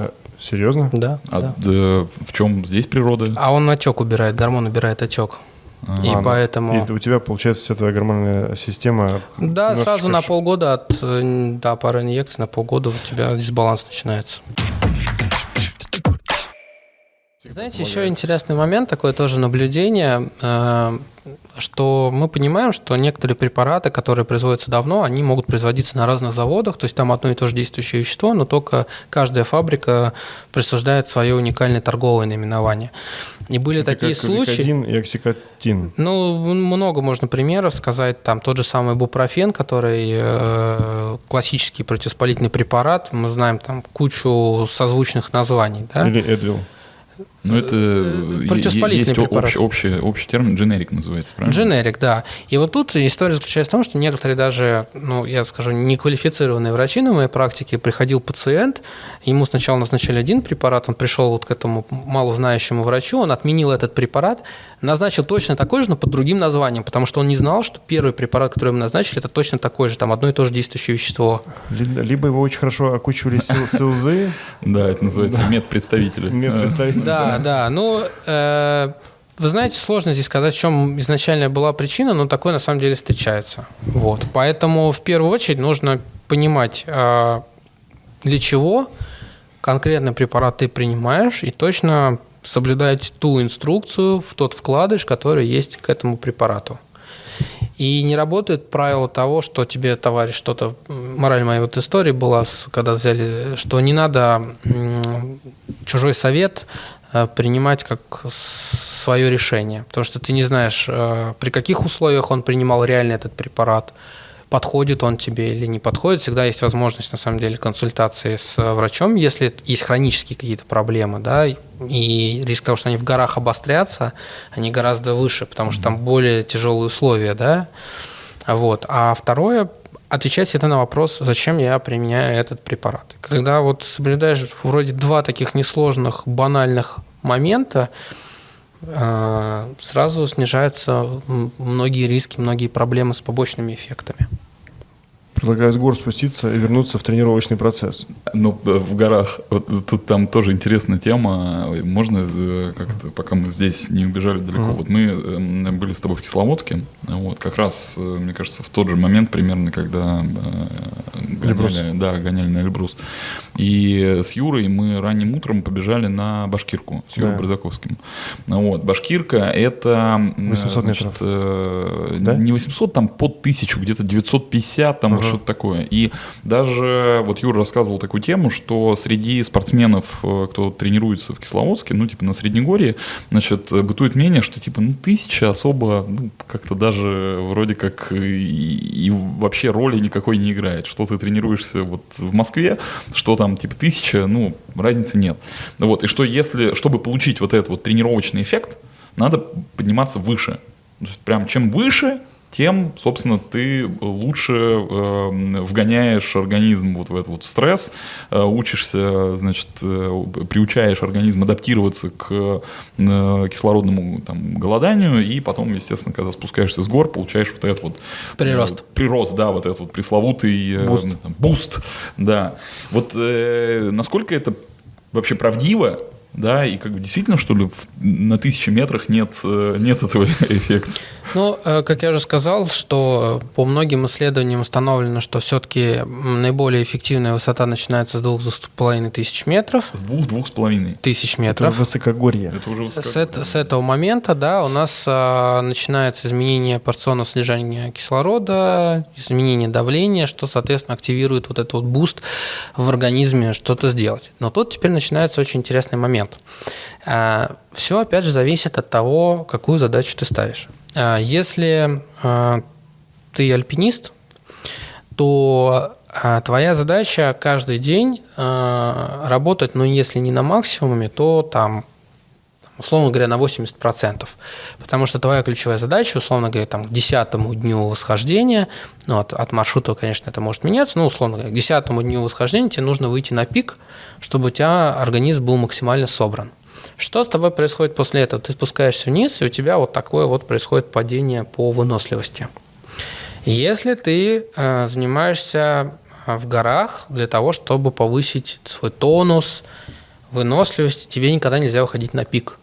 S1: Серьезно?
S3: Да.
S2: А
S3: да.
S2: Да, в чем здесь природа?
S3: А он отек убирает, гормон убирает отек. А, и а, поэтому...
S1: И у тебя, получается, вся твоя гормональная система...
S3: Да, сразу на полгода от да, пары инъекций, на полгода у тебя дисбаланс начинается. Знаете, еще интересный момент, такое тоже наблюдение. Э, что мы понимаем, что некоторые препараты, которые производятся давно, они могут производиться на разных заводах, то есть там одно и то же действующее вещество, но только каждая фабрика присуждает свое уникальное торговое наименование. И были Это такие
S1: как
S3: случаи.
S1: И оксикотин.
S3: Ну, много можно примеров сказать. Там тот же самый бупрофен, который э, классический противоспалительный препарат. Мы знаем там кучу созвучных названий. Да?
S1: Или Эдвил.
S2: Ну, это э, есть общий, общий, общий термин, дженерик называется, правильно?
S3: Дженерик, да. И вот тут история заключается в том, что некоторые даже, ну, я скажу, неквалифицированные врачи на моей практике, приходил пациент, ему сначала назначали один препарат, он пришел вот к этому малознающему врачу, он отменил этот препарат, назначил точно такой же, но под другим названием, потому что он не знал, что первый препарат, который ему назначили, это точно такой же, там одно и то же действующее вещество.
S1: Либо его очень хорошо окучивали силзы.
S2: Да, это называется медпредставители.
S3: Медпредставители. Да, да. Ну, э, вы знаете, сложно здесь сказать, в чем изначально была причина, но такое на самом деле встречается. Вот. Поэтому в первую очередь нужно понимать, э, для чего конкретный препарат ты принимаешь, и точно соблюдать ту инструкцию в тот вкладыш, который есть к этому препарату. И не работает правило того, что тебе товарищ что-то... Мораль моей вот истории была, когда взяли, что не надо чужой совет э, принимать как свое решение, потому что ты не знаешь, э, при каких условиях он принимал реально этот препарат, подходит он тебе или не подходит. Всегда есть возможность, на самом деле, консультации с врачом, если есть хронические какие-то проблемы, да, и риск того, что они в горах обострятся, они гораздо выше, потому что там более тяжелые условия, да. Вот. А второе, отвечать всегда на вопрос, зачем я применяю этот препарат. Когда вот соблюдаешь вроде два таких несложных, банальных момента, сразу снижаются многие риски, многие проблемы с побочными эффектами.
S1: Предлагаю с гор спуститься и вернуться в тренировочный процесс.
S2: Ну, э, в горах. Вот тут там тоже интересная тема. Можно э, как-то, пока мы здесь не убежали далеко. Uh-huh. Вот мы эм, были с тобой в Кисловодске. Вот, как раз, э, мне кажется, в тот же момент примерно, когда гоняли, да, гоняли на Эльбрус. И с Юрой мы ранним утром побежали на Башкирку с Юрой да. Брызаковским. Вот. Башкирка – это...
S1: 800 метров.
S2: Значит, да? Не 800, там под 1000, где-то 950, там uh-huh что-то такое. И даже вот Юра рассказывал такую тему, что среди спортсменов, э, кто тренируется в Кисловодске, ну, типа на Среднегорье, значит, бытует мнение, что типа, ну, тысяча особо, ну, как-то даже вроде как и, и вообще роли никакой не играет. Что ты тренируешься вот в Москве, что там типа тысяча, ну, разницы нет. Вот, и что если, чтобы получить вот этот вот тренировочный эффект, надо подниматься выше. То есть прям чем выше, тем, собственно, ты лучше э, вгоняешь организм вот в этот вот стресс, э, учишься, значит, э, приучаешь организм адаптироваться к э, кислородному там, голоданию, и потом, естественно, когда спускаешься с гор, получаешь вот этот вот...
S3: Прирост.
S2: Э, прирост, да, вот этот вот пресловутый... Э, boost. Там, boost, да. Вот э, насколько это вообще правдиво, да, и как бы действительно, что ли, в, на тысячи метрах нет, э, нет этого эффекта?
S3: Ну, э, как я уже сказал, что по многим исследованиям установлено, что все-таки наиболее эффективная высота начинается с двух-двух с половиной тысяч метров.
S2: С двух-двух с половиной?
S3: Тысяч метров.
S1: Это высокогорье.
S2: Это уже
S3: высокогорье. С, это, с этого момента, да, у нас а, начинается изменение парциального содержания кислорода, изменение давления, что, соответственно, активирует вот этот вот boost в организме что-то сделать. Но тут теперь начинается очень интересный момент. А, Все, опять же, зависит от того, какую задачу ты ставишь. А, если а, ты альпинист, то твоя задача каждый день работать, ну, если не на максимуме, то там условно говоря, на 80%. Потому что твоя ключевая задача, условно говоря, там, к десятому дню восхождения, ну, от, от маршрута, конечно, это может меняться, но, условно говоря, к десятому дню восхождения тебе нужно выйти на пик, чтобы у тебя организм был максимально собран. Что с тобой происходит после этого? Ты спускаешься вниз, и у тебя вот такое вот происходит падение по выносливости. Если ты э, занимаешься э, в горах для того, чтобы повысить свой тонус, выносливость, тебе никогда нельзя выходить на пик.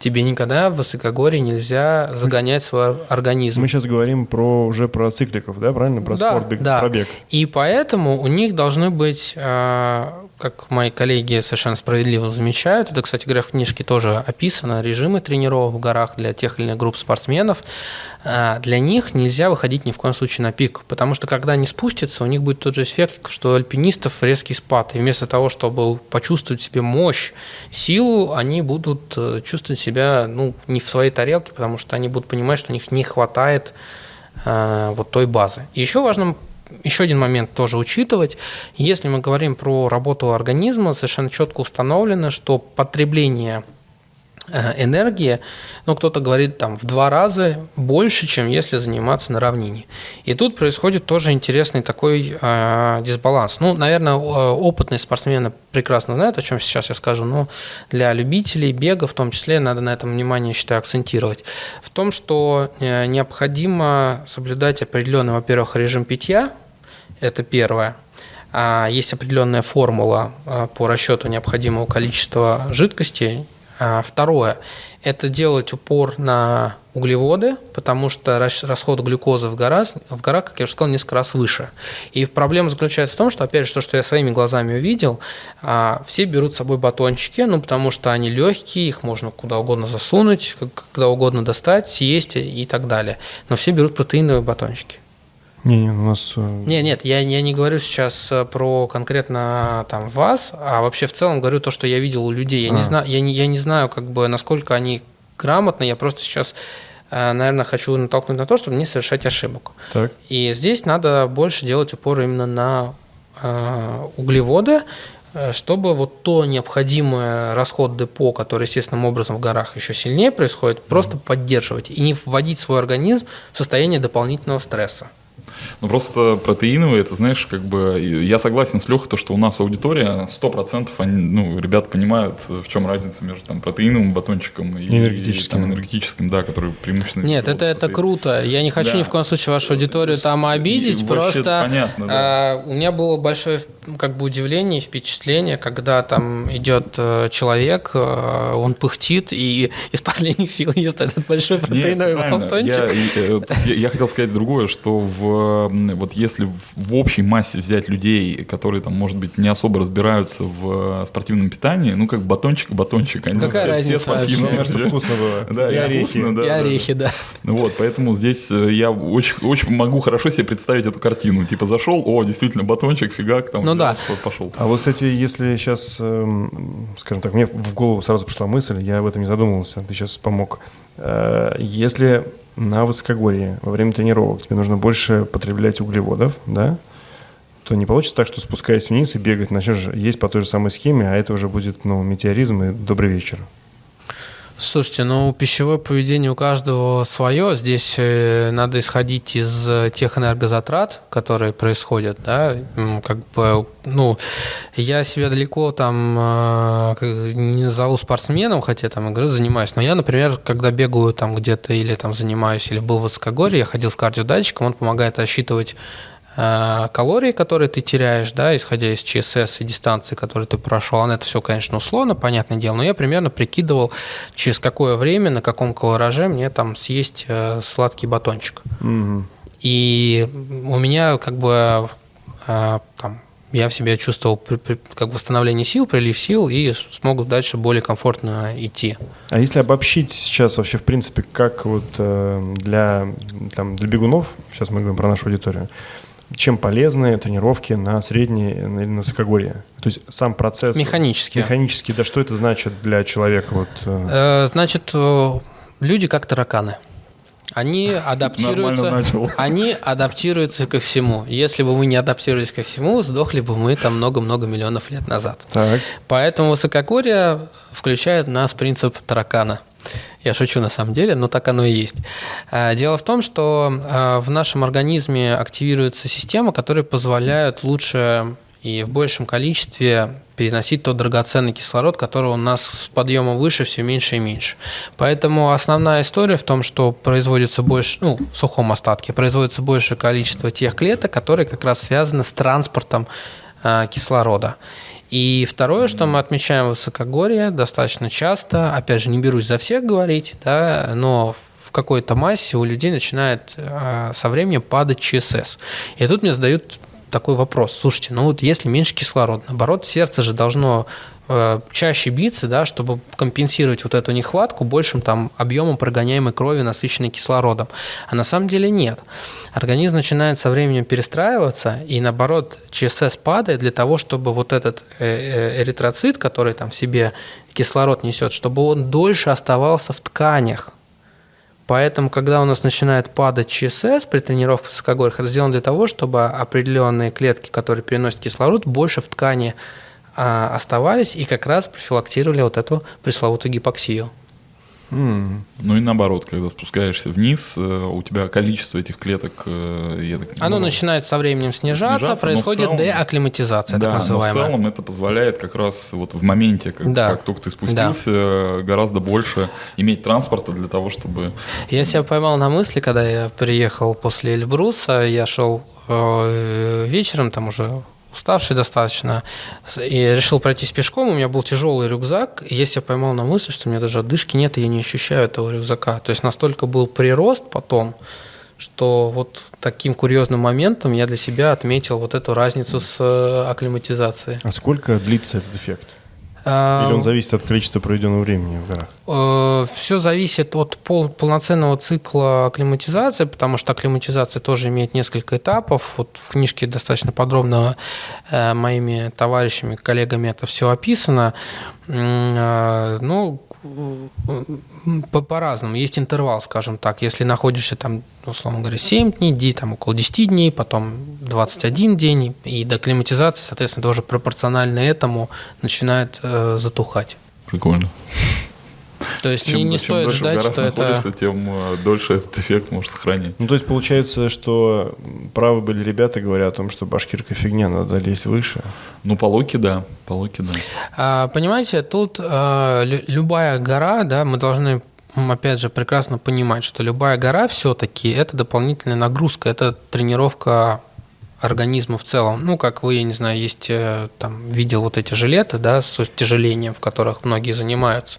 S3: Тебе никогда в высокогорье нельзя загонять свой организм.
S1: Мы сейчас говорим про уже про цикликов, да, правильно? Про
S3: да,
S1: спорт, бег,
S3: да.
S1: пробег.
S3: И поэтому у них должны быть э, как мои коллеги совершенно справедливо замечают, это, кстати говоря, в книжке тоже описано, режимы тренировок в горах для тех или иных групп спортсменов, а, для них нельзя выходить ни в коем случае на пик, потому что когда они спустятся, у них будет тот же эффект, что у альпинистов резкий спад, и вместо того, чтобы почувствовать себе мощь, силу, они будут э, чувствовать себя ну, не в своей тарелке, потому что они будут понимать, что у них не хватает э, вот той базы. Еще важным еще один момент тоже учитывать. Если мы говорим про работу организма, совершенно четко установлено, что потребление э, энергии, ну, кто-то говорит там в два раза больше, чем если заниматься на равнине. И тут происходит тоже интересный такой э, дисбаланс. Ну, наверное, опытные спортсмены прекрасно знают, о чем сейчас я скажу, но для любителей бега в том числе надо на этом внимание, считаю, акцентировать. В том, что э, необходимо соблюдать определенный, во-первых, режим питья, это первое. А есть определенная формула а, по расчету необходимого количества жидкости. А, второе – это делать упор на углеводы, потому что расход глюкозы в горах, в горах, как я уже сказал, несколько раз выше. И проблема заключается в том, что, опять же, то, что я своими глазами увидел, все берут с собой батончики, ну, потому что они легкие, их можно куда угодно засунуть, когда угодно достать, съесть и так далее. Но все берут протеиновые батончики.
S1: Не, не, у нас... Э,
S3: не, нет, я, я не говорю сейчас э, про конкретно там вас, а вообще в целом говорю то, что я видел у людей. Я, а. не, знаю, я, не, я не знаю, как бы, насколько они грамотны, я просто сейчас э, наверное, хочу натолкнуть на то, чтобы не совершать ошибок.
S1: Так.
S3: И здесь надо больше делать упор именно на углеводы, чтобы вот то необходимое расход депо, который естественным образом в горах еще сильнее происходит, просто mm-hmm. поддерживать и не вводить свой организм в состояние дополнительного стресса.
S2: Ну, просто протеиновые, это, знаешь, как бы... Я согласен с Лехой, то, что у нас аудитория, 100% они, ну, ребята понимают, в чем разница между там, протеиновым батончиком и энергетическим, и, там, энергетическим да, который преимущественно...
S3: Нет, это, это круто. Я не хочу да. ни в коем случае вашу аудиторию там обидеть, просто понятно, да. а, у меня было большое как бы удивление, впечатление, когда там идет э, человек, э, он пыхтит и из последних сил ест этот большой протеиновый
S2: батончик. Я, я, я хотел сказать другое, что в, вот если в, общей массе взять людей, которые там, может быть, не особо разбираются в спортивном питании, ну как батончик, батончик,
S3: они Какая все, разница
S1: все спортивные. Главное, что вкусно было.
S2: Да, и, орехи. Вкусно, да,
S3: и орехи, да.
S2: да. Вот, поэтому здесь я очень, очень могу хорошо себе представить эту картину. Типа зашел, о, действительно, батончик, фигак, там
S3: ну, да.
S2: пошел.
S1: А вот, кстати, если сейчас, эм, скажем так, мне в голову сразу пришла мысль, я об этом не задумывался, ты сейчас помог. Э, если на высокогорье во время тренировок. Тебе нужно больше потреблять углеводов, да, то не получится так, что спускаясь вниз и бегать. Начнешь есть по той же самой схеме, а это уже будет ну, метеоризм и добрый вечер.
S3: Слушайте, ну пищевое поведение у каждого свое. Здесь э, надо исходить из тех энергозатрат, которые происходят, да, как бы, ну, я себя далеко там э, не назову спортсменом, хотя там игры занимаюсь, но я, например, когда бегаю там где-то или там занимаюсь, или был в высокогорье, я ходил с кардиодатчиком, он помогает рассчитывать Э, калории, которые ты теряешь, да, исходя из ЧСС и дистанции, которые ты прошел, это все, конечно, условно, понятное дело, но я примерно прикидывал, через какое время, на каком калораже мне там съесть э, сладкий батончик. Угу. И у меня как бы э, там я в себе чувствовал как восстановление сил, прилив сил и смогу дальше более комфортно идти.
S1: А если обобщить сейчас вообще в принципе, как вот для, там, для бегунов, сейчас мы говорим про нашу аудиторию, чем полезны тренировки на средней или на высокогорье? То есть сам процесс...
S3: Механически.
S1: Механически, да что это значит для человека? Вот,
S3: э? Э, значит, э, люди как тараканы. Они адаптируются, они адаптируются ко всему. Если бы мы не адаптировались ко всему, сдохли бы мы там много-много миллионов лет назад.
S1: Так.
S3: Поэтому высокогорье включает в нас принцип таракана – я шучу на самом деле, но так оно и есть. А, дело в том, что а, в нашем организме активируются системы, которые позволяют лучше и в большем количестве переносить тот драгоценный кислород, который у нас с подъемом выше все меньше и меньше. Поэтому основная история в том, что производится больше, ну, в сухом остатке, производится большее количество тех клеток, которые как раз связаны с транспортом э, кислорода. И второе, что мы отмечаем высокогорье достаточно часто, опять же, не берусь за всех говорить, да, но в какой-то массе у людей начинает э, со временем падать ЧСС. И тут мне задают такой вопрос. Слушайте, ну вот если меньше кислорода, наоборот, сердце же должно Э, чаще биться, да, чтобы компенсировать вот эту нехватку большим там объемом прогоняемой крови, насыщенной кислородом. А на самом деле нет. Организм начинает со временем перестраиваться, и наоборот ЧСС падает для того, чтобы вот этот э, э, эритроцит, который там в себе кислород несет, чтобы он дольше оставался в тканях. Поэтому, когда у нас начинает падать ЧСС при тренировке в высокогорьях, это сделано для того, чтобы определенные клетки, которые переносят кислород, больше в ткани а, оставались и как раз профилактировали вот эту пресловутую гипоксию.
S2: Mm. Ну и наоборот, когда спускаешься вниз, э, у тебя количество этих клеток... Э,
S3: я так, Оно ну, начинает со временем снижаться, снижаться происходит целом, деакклиматизация,
S2: да, так называемая. но в целом это позволяет как раз вот в моменте, как, да. как только ты спустился, да. гораздо больше иметь транспорта для того, чтобы...
S3: Я себя поймал на мысли, когда я приехал после Эльбруса, я шел э, вечером, там уже уставший достаточно, и решил пройтись пешком, у меня был тяжелый рюкзак, и я поймал на мысль, что у меня даже отдышки нет, и я не ощущаю этого рюкзака. То есть настолько был прирост потом, что вот таким курьезным моментом я для себя отметил вот эту разницу с э, акклиматизацией.
S1: А сколько длится этот эффект? Или он зависит от количества проведенного времени в горах?
S3: Э, Все зависит от пол, полноценного цикла акклиматизации, потому что акклиматизация тоже имеет несколько этапов. Вот в книжке достаточно подробно э, моими товарищами, коллегами это все описано. Э, ну, по-разному. Есть интервал, скажем так. Если находишься там, условно говоря, 7 дней, там около 10 дней, потом 21 день, и до климатизации, соответственно, тоже пропорционально этому начинает э, затухать.
S2: Прикольно.
S3: То есть чем, не, не стоит дольше ждать, что это...
S2: тем э, дольше этот эффект может сохранить.
S1: Ну, то есть получается, что правы были ребята, говоря о том, что башкирка фигня, надо лезть выше.
S2: Ну, по локе, да. По локе, да.
S3: А, понимаете, тут а, любая гора, да, мы должны опять же, прекрасно понимать, что любая гора все-таки это дополнительная нагрузка, это тренировка организма в целом. Ну, как вы, я не знаю, есть, э, там, видел вот эти жилеты, да, с утяжелением, в которых многие занимаются.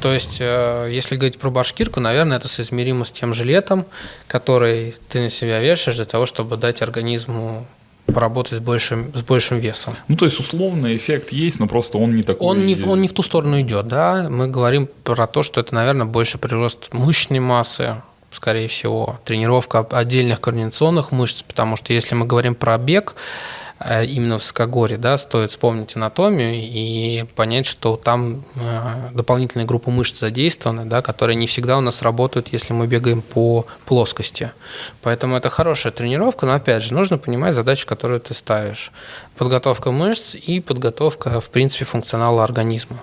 S3: То есть, э, если говорить про башкирку, наверное, это соизмеримо с тем жилетом, который ты на себя вешаешь для того, чтобы дать организму поработать с большим, с большим весом.
S2: Ну, то есть, условный эффект есть, но просто он не такой.
S3: Он не, он не в ту сторону идет, да. Мы говорим про то, что это, наверное, больше прирост мышечной массы, скорее всего, тренировка отдельных координационных мышц, потому что если мы говорим про бег, э, именно в Скогоре, да, стоит вспомнить анатомию и понять, что там э, дополнительные группы мышц задействованы, да, которые не всегда у нас работают, если мы бегаем по плоскости. Поэтому это хорошая тренировка, но опять же, нужно понимать задачу, которую ты ставишь. Подготовка мышц и подготовка, в принципе, функционала организма.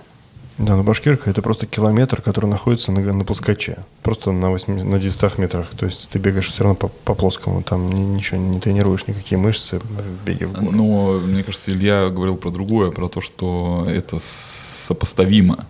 S1: Да, но башкирка это просто километр, который находится на, на плоскоче. Просто на, 8, на 900 метрах. То есть ты бегаешь все равно по, по плоскому. Там ни, ничего не тренируешь, никакие мышцы в беге в гору.
S2: Но мне кажется, Илья говорил про другое, про то, что это сопоставимо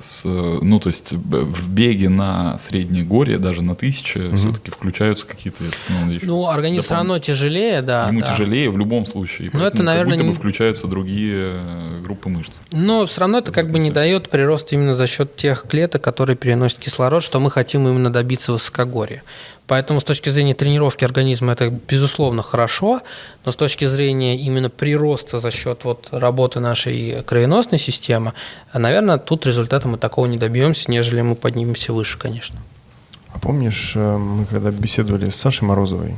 S2: с, ну, то есть в беге на средней горе, даже на тысяче, угу. все-таки включаются какие-то...
S3: Ну, еще ну организм все равно тяжелее, да.
S2: Ему
S3: да.
S2: тяжелее в любом случае.
S3: Но это, наверное,
S2: как будто бы включаются другие э, группы мышц.
S3: Но все равно это как бы не дает прирост именно за счет тех клеток, которые переносят кислород, что мы хотим именно добиться в высокогорье. Поэтому с точки зрения тренировки организма это, безусловно, хорошо, но с точки зрения именно прироста за счет вот работы нашей кровеносной системы, наверное, тут результата мы такого не добьемся, нежели мы поднимемся выше, конечно.
S1: А помнишь, э, мы когда беседовали с Сашей Морозовой,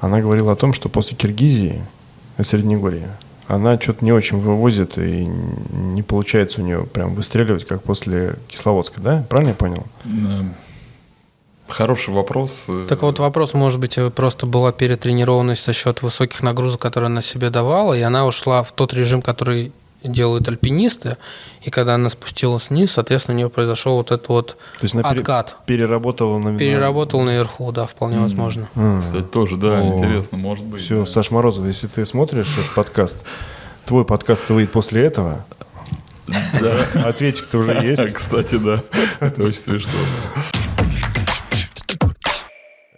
S1: она говорила о том, что после Киргизии, это Среднегорье, она что-то не очень вывозит и не получается у нее прям выстреливать, как после Кисловодска, да? Правильно я понял?
S2: Хороший вопрос.
S3: Так вот вопрос, может быть, просто была перетренированность за счет высоких нагрузок, которые она себе давала, и она ушла в тот режим, который делают альпинисты, и когда она спустилась вниз, соответственно, у нее произошел вот этот вот То есть она откат.
S1: переработала
S3: на Переработала наверху, да, вполне mm. возможно.
S2: Mm. Кстати, тоже, да, О. интересно, может быть.
S1: Все,
S2: да.
S1: Саш Морозов, если ты смотришь этот подкаст, твой подкаст выйдет после этого, да. Ответик-то уже есть.
S2: Кстати, да. Это очень смешно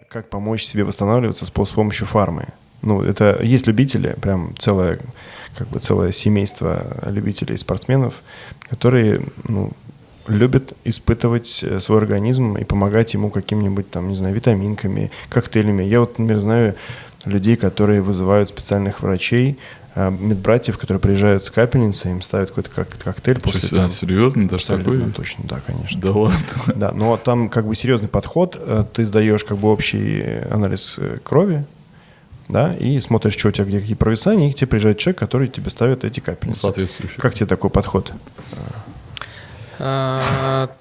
S1: как помочь себе восстанавливаться с, с помощью фармы. Ну, это есть любители, прям целое, как бы целое семейство любителей спортсменов, которые, ну, любят испытывать э, свой организм и помогать ему каким-нибудь там, не знаю, витаминками, коктейлями. Я вот, например, знаю людей, которые вызывают специальных врачей, медбратьев, которые приезжают с капельницы, им ставят какой-то как коктейль после
S2: Что, там, серьезно? Даже такое
S1: точно, да, конечно.
S2: Да ладно?
S1: Да, но там как бы серьезный подход, э, ты сдаешь как бы общий анализ э, крови, да, и смотришь, что у тебя где какие провисания, и к тебе приезжает человек, который тебе ставит эти капельницы.
S2: Соответствующий.
S1: Как тебе такой подход?
S3: Ты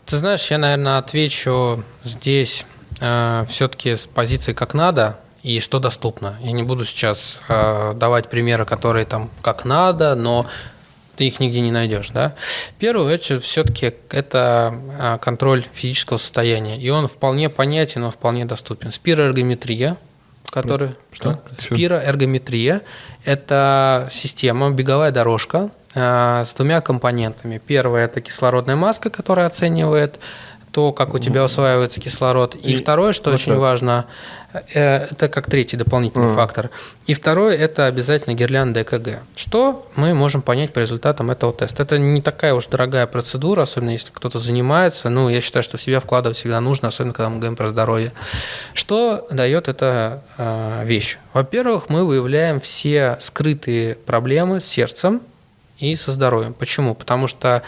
S3: знаешь, я, наверное, отвечу здесь все-таки с позиции как надо, и что доступно. Я не буду сейчас э, давать примеры, которые там как надо, но ты их нигде не найдешь. Да? Первое, это все-таки это э, контроль физического состояния. И он вполне понятен, он вполне доступен. Спироэргометрия, который...
S2: Что?
S3: Спироэргометрия – это система, беговая дорожка э, с двумя компонентами. Первое – это кислородная маска, которая оценивает то, как у тебя усваивается кислород. И, и второе, что вот очень так. важно, это как третий дополнительный mm. фактор. И второе – это обязательно гирлянда ЭКГ. Что мы можем понять по результатам этого теста? Это не такая уж дорогая процедура, особенно если кто-то занимается. Ну, я считаю, что в себя вкладывать всегда нужно, особенно когда мы говорим про здоровье. Что дает эта э, вещь? Во-первых, мы выявляем все скрытые проблемы с сердцем и со здоровьем. Почему? Потому что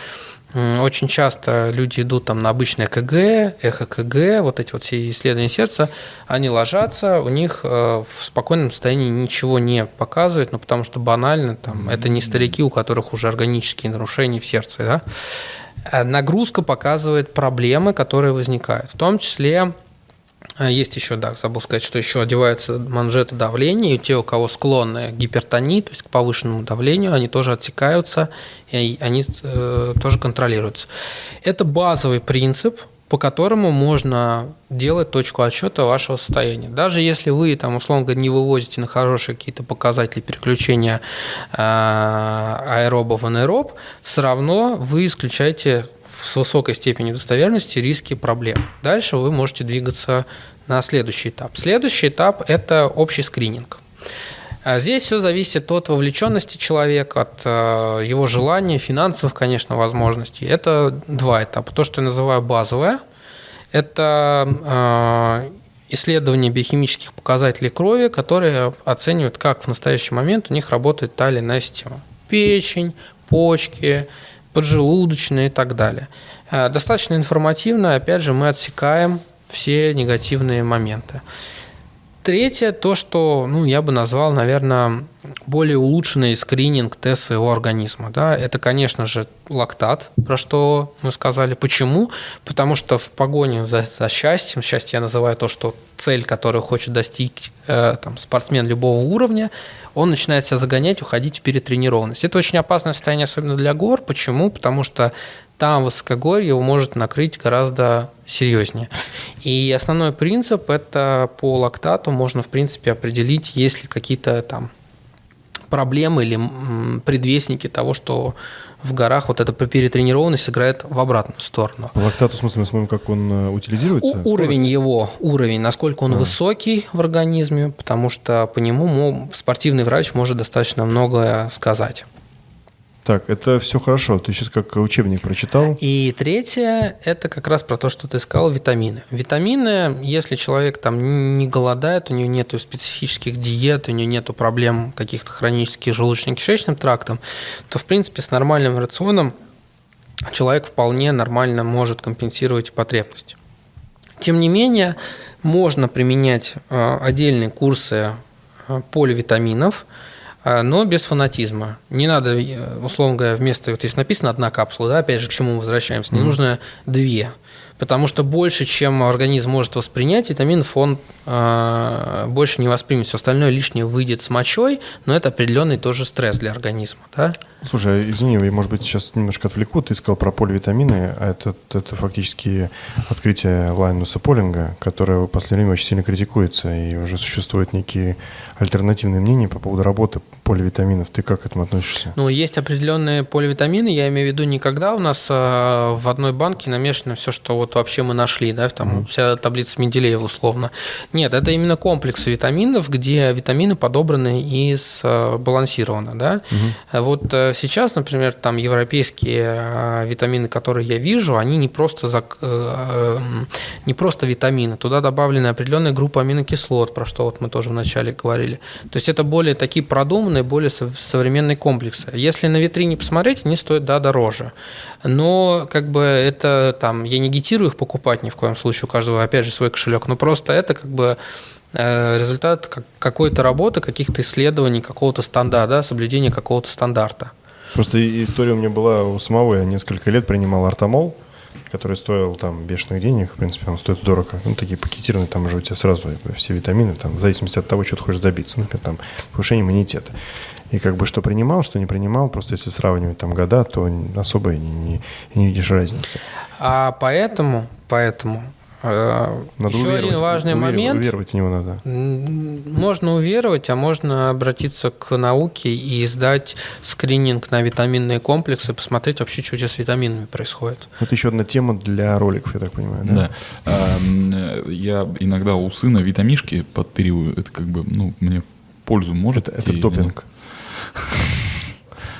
S3: очень часто люди идут там на обычное КГ, эхо КГ, вот эти вот все исследования сердца, они ложатся, у них э, в спокойном состоянии ничего не показывает, ну потому что банально, там, это не старики, у которых уже органические нарушения в сердце, да? А нагрузка показывает проблемы, которые возникают, в том числе есть еще, да, забыл сказать, что еще одеваются манжеты давления, и те, у кого склонны к гипертонии, то есть к повышенному давлению, они тоже отсекаются, и они э, тоже контролируются. Это базовый принцип, по которому можно делать точку отсчета вашего состояния. Даже если вы, там, условно говоря, не вывозите на хорошие какие-то показатели переключения э, аэроба в анаэроб, все равно вы исключаете с высокой степенью достоверности риски проблем. Дальше вы можете двигаться на следующий этап. Следующий этап – это общий скрининг. А здесь все зависит от вовлеченности человека, от э, его желания, финансовых, конечно, возможностей. Это два этапа. То, что я называю базовое, это э, исследования биохимических показателей крови, которые оценивают, как в настоящий момент у них работает та или иная система. Печень, почки, поджелудочная и так далее. Э, достаточно информативно, опять же, мы отсекаем все негативные моменты. Третье, то, что ну, я бы назвал, наверное, более улучшенный скрининг тест своего организма. Да? Это, конечно же, лактат, про что мы сказали. Почему? Потому что в погоне за, за счастьем, счастье я называю то, что цель, которую хочет достичь э, там, спортсмен любого уровня, он начинает себя загонять, уходить в перетренированность. Это очень опасное состояние, особенно для гор. Почему? Потому что там высокогорье его может накрыть гораздо серьезнее. И основной принцип – это по лактату можно, в принципе, определить, есть ли какие-то там проблемы или предвестники того, что в горах вот эта перетренированность играет в обратную сторону.
S1: По лактату, в смысле, мы смотрим, как он э, утилизируется?
S3: У, уровень его, уровень, насколько он а. высокий в организме, потому что по нему спортивный врач может достаточно многое сказать.
S1: Так, это все хорошо. Ты сейчас как учебник прочитал.
S3: И третье, это как раз про то, что ты сказал, витамины. Витамины, если человек там не голодает, у него нет специфических диет, у него нет проблем каких-то хронических желудочно-кишечным трактом, то, в принципе, с нормальным рационом человек вполне нормально может компенсировать потребности. Тем не менее, можно применять э, отдельные курсы э, поливитаминов – но без фанатизма. Не надо, э, условно говоря, вместо, вот если написано одна капсула, да, опять же, к чему мы возвращаемся, не mm-hmm. нужно две. Потому что больше, чем организм может воспринять, витаминов он э, больше не воспримет. Все остальное лишнее выйдет с мочой, но это определенный тоже стресс для организма. Да?
S1: Слушай, а извини, я, может быть, сейчас немножко отвлеку. Ты сказал про поливитамины. А это, это фактически открытие Лайнуса Полинга, которое в последнее время очень сильно критикуется, и уже существуют некие альтернативные мнения по поводу работы поливитаминов. Ты как к этому относишься?
S3: Ну, есть определенные поливитамины. Я имею в виду, никогда у нас э, в одной банке намешано все, что вот вообще мы нашли, да, там mm-hmm. вся таблица Менделеева условно. Нет, это именно комплекс витаминов, где витамины подобраны и сбалансированы, да. Mm-hmm. Вот э, сейчас, например, там европейские э, витамины, которые я вижу, они не просто, за, не просто витамины, туда добавлены определенная группа аминокислот, про что вот мы тоже вначале говорили. То есть это более такие продуманные, более современные комплексы. Если на витрине посмотреть, они стоят, да, дороже. Но как бы это там, я не агитирую их покупать ни в коем случае, у каждого, опять же, свой кошелек, но просто это как бы э, результат какой-то работы, каких-то исследований, какого-то стандарта, да, соблюдения какого-то стандарта.
S1: Просто история у меня была у самого, я несколько лет принимал артамол, который стоил там бешеных денег, в принципе, он стоит дорого. Ну, такие пакетированные, там уже у тебя сразу все витамины, там, в зависимости от того, что ты хочешь добиться, например, там, повышение иммунитета. И как бы что принимал, что не принимал, просто если сравнивать там года, то особо не, не, не видишь разницы.
S3: А поэтому, поэтому
S1: Э, надо Еще один
S3: важный уверовать, момент.
S1: Уверовать в него надо.
S3: Можно уверовать, а можно обратиться к науке и сдать скрининг на витаминные комплексы, посмотреть вообще, что у тебя с витаминами происходит.
S1: Это еще одна тема для роликов, я так понимаю. Да.
S2: да. А, я иногда у сына витамишки подтыриваю. Это как бы, ну, мне в пользу может.
S1: Это, это допинг.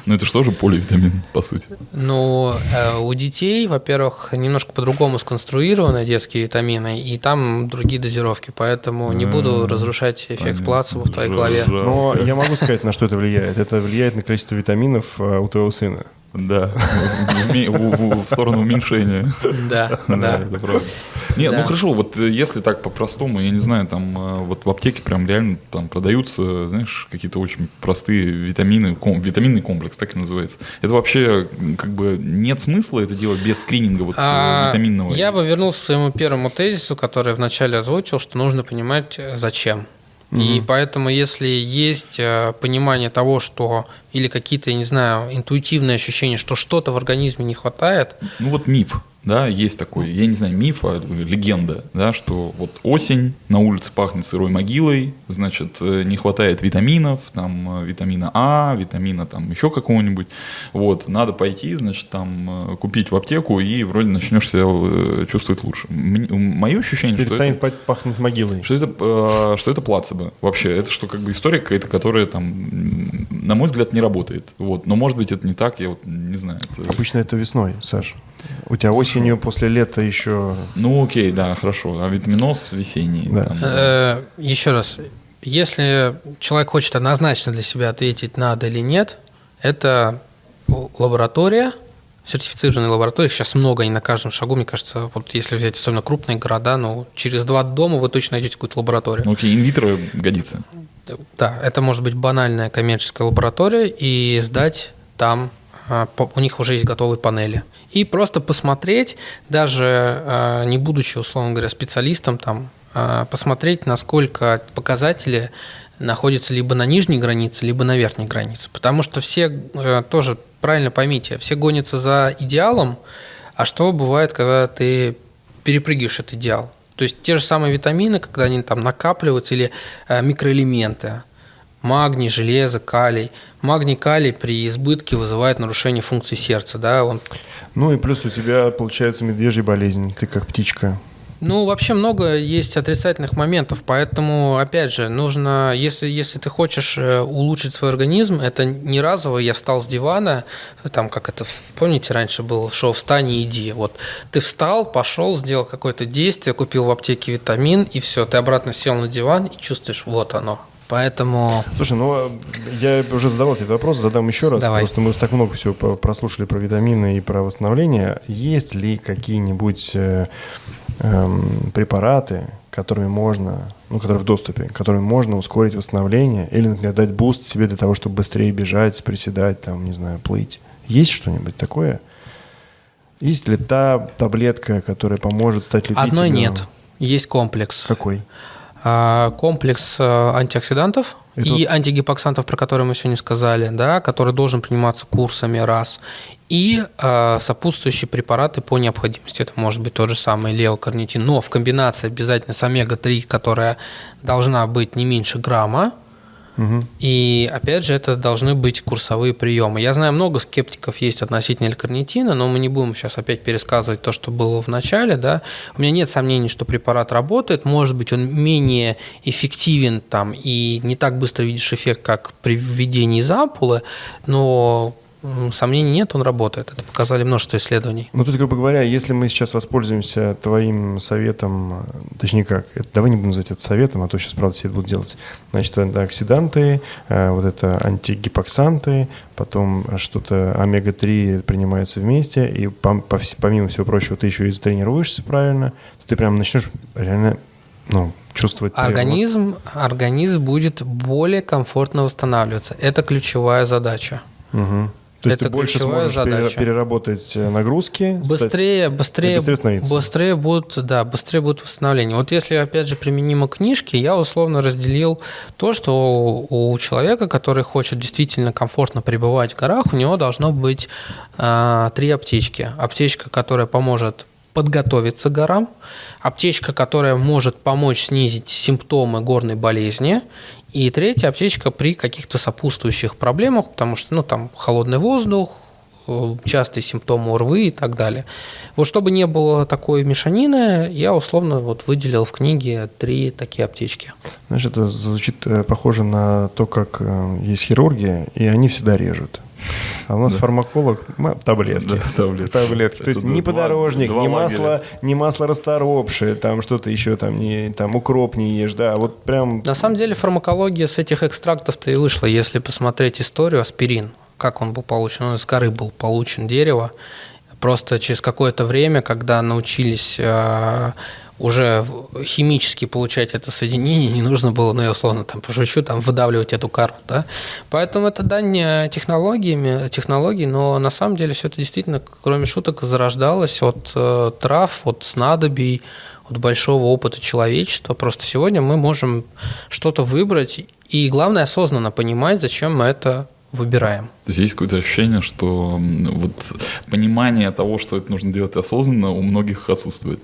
S2: Ну, это что же поливитамин, по сути?
S3: Ну, э, у детей, во-первых, немножко по-другому сконструированы детские витамины, и там другие дозировки, поэтому не буду разрушать эффект плацебо в твоей голове.
S1: Но я могу сказать, на что это влияет. Это влияет на количество витаминов э, у твоего сына.
S2: Да, в, сторону уменьшения.
S3: Да, да.
S2: Это правда. Нет, ну хорошо, вот э, если так по-простому, я не знаю, там э, вот в аптеке прям реально там продаются, знаешь, какие-то очень простые витамины, витаминный комплекс, так и называется. Это вообще как бы нет смысла это делать без скрининга вот а, витаминного?
S3: Я бы вернулся к своему первому тезису, который вначале озвучил, что нужно понимать, зачем. Угу. И поэтому, если есть э, понимание того, что или какие-то, я не знаю, интуитивные ощущения, что что-то в организме не хватает.
S2: Ну вот миф. Да, есть такой, я не знаю, миф, а легенда, да, что вот осень, на улице пахнет сырой могилой, значит, э, не хватает витаминов, там, э, витамина А, витамина там еще какого-нибудь, вот, надо пойти, значит, там, э, купить в аптеку, и вроде начнешь себя чувствовать лучше. Мое ощущение,
S1: Перестанет
S2: что это...
S1: пахнуть могилой.
S2: Что это, что это плацебо вообще, это что, как бы, история какая-то, которая, там, на мой взгляд, не работает, вот, но, может быть, это не так, я вот не знаю.
S1: Это... Обычно это весной, Саш. У тебя осенью после лета еще...
S2: Ну окей, да, хорошо. А витаминоз весенний. Да. Там,
S3: да. Еще раз. Если человек хочет однозначно для себя ответить, надо или нет, это лаборатория, сертифицированные лаборатории, сейчас много, они на каждом шагу, мне кажется, вот если взять особенно крупные города, ну, через два дома вы точно найдете какую-то лабораторию. Ну,
S2: окей, инвитро годится.
S3: Да, это может быть банальная коммерческая лаборатория, и сдать там у них уже есть готовые панели. И просто посмотреть, даже а, не будучи, условно говоря, специалистом, там, а, посмотреть, насколько показатели находятся либо на нижней границе, либо на верхней границе. Потому что все, э, тоже правильно поймите, все гонятся за идеалом, а что бывает, когда ты перепрыгиваешь этот идеал? То есть те же самые витамины, когда они там накапливаются, или э, микроэлементы, магний, железо, калий. Магний, калий при избытке вызывает нарушение функции сердца, да, он...
S1: Ну и плюс у тебя получается медвежья болезнь, ты как птичка.
S3: Ну, вообще много есть отрицательных моментов, поэтому, опять же, нужно, если, если ты хочешь э, улучшить свой организм, это не разово я встал с дивана, там, как это, помните, раньше было шоу «Встань и иди». Вот ты встал, пошел, сделал какое-то действие, купил в аптеке витамин, и все, ты обратно сел на диван и чувствуешь, вот оно, Поэтому...
S1: Слушай, ну я уже задавал этот вопрос, задам еще раз. Давай. Просто мы так много всего прослушали про витамины и про восстановление. Есть ли какие-нибудь э, э, препараты, которыми можно, ну, которые в доступе, которыми можно ускорить восстановление или, например, дать boost себе для того, чтобы быстрее бежать, приседать, там, не знаю, плыть? Есть что-нибудь такое? Есть ли та таблетка, которая поможет стать любителем?
S3: Одной нет. Есть комплекс.
S1: Какой?
S3: А, комплекс э, антиоксидантов и, и антигипоксантов, про которые мы сегодня сказали, да, который должен приниматься курсами раз, и э, сопутствующие препараты по необходимости. Это может быть тот же самый леокарнитин, но в комбинации обязательно с омега-3, которая должна быть не меньше грамма, и опять же, это должны быть курсовые приемы. Я знаю, много скептиков есть относительно элькарнитина, но мы не будем сейчас опять пересказывать то, что было в начале. Да? У меня нет сомнений, что препарат работает. Может быть, он менее эффективен там, и не так быстро видишь эффект, как при введении из но Сомнений нет, он работает. Это показали множество исследований.
S1: Ну, то есть, грубо говоря, если мы сейчас воспользуемся твоим советом, точнее как, это, давай не будем называть это советом, а то сейчас, правда, все это будут делать. Значит, антиоксиданты, э, вот это антигипоксанты, потом что-то омега-3 принимается вместе, и помимо всего прочего ты еще и тренируешься правильно, то ты прям начнешь реально ну, чувствовать
S3: организм, организм будет более комфортно восстанавливаться. Это ключевая задача.
S1: Угу. То есть это ты больше сможешь задача. переработать э, нагрузки,
S3: быстрее, быстрее, быстрее, быстрее будут, да, быстрее будут восстановления. Вот если опять же применимо книжки, я условно разделил то, что у человека, который хочет действительно комфортно пребывать в горах, у него должно быть э, три аптечки. Аптечка, которая поможет подготовиться к горам, аптечка, которая может помочь снизить симптомы горной болезни, и третья аптечка при каких-то сопутствующих проблемах, потому что ну, там холодный воздух, э, частые симптомы ОРВИ и так далее. Вот чтобы не было такой мешанины, я условно вот выделил в книге три такие аптечки.
S1: Знаешь, это звучит э, похоже на то, как э, есть хирурги, и они всегда режут. А у нас да. фармаколог таблетки. Да, таблетки. таблетки. То есть ни подорожник, два ни масло, ни масло расторопшее, там что-то еще, там, не, там укроп не ешь, да, вот прям...
S3: На самом деле фармакология с этих экстрактов-то и вышла, если посмотреть историю аспирин, как он был получен, он из коры был получен дерево, просто через какое-то время, когда научились а, уже химически получать это соединение, не нужно было, ну я условно там пошучу, там выдавливать эту кару, да. Поэтому это дань технологиями, технологий, но на самом деле все это действительно, кроме шуток, зарождалось от э, трав, от снадобий, от большого опыта человечества. Просто сегодня мы можем что-то выбрать и главное осознанно понимать, зачем мы это выбираем.
S2: То есть есть какое-то ощущение, что вот понимание того, что это нужно делать осознанно, у многих отсутствует.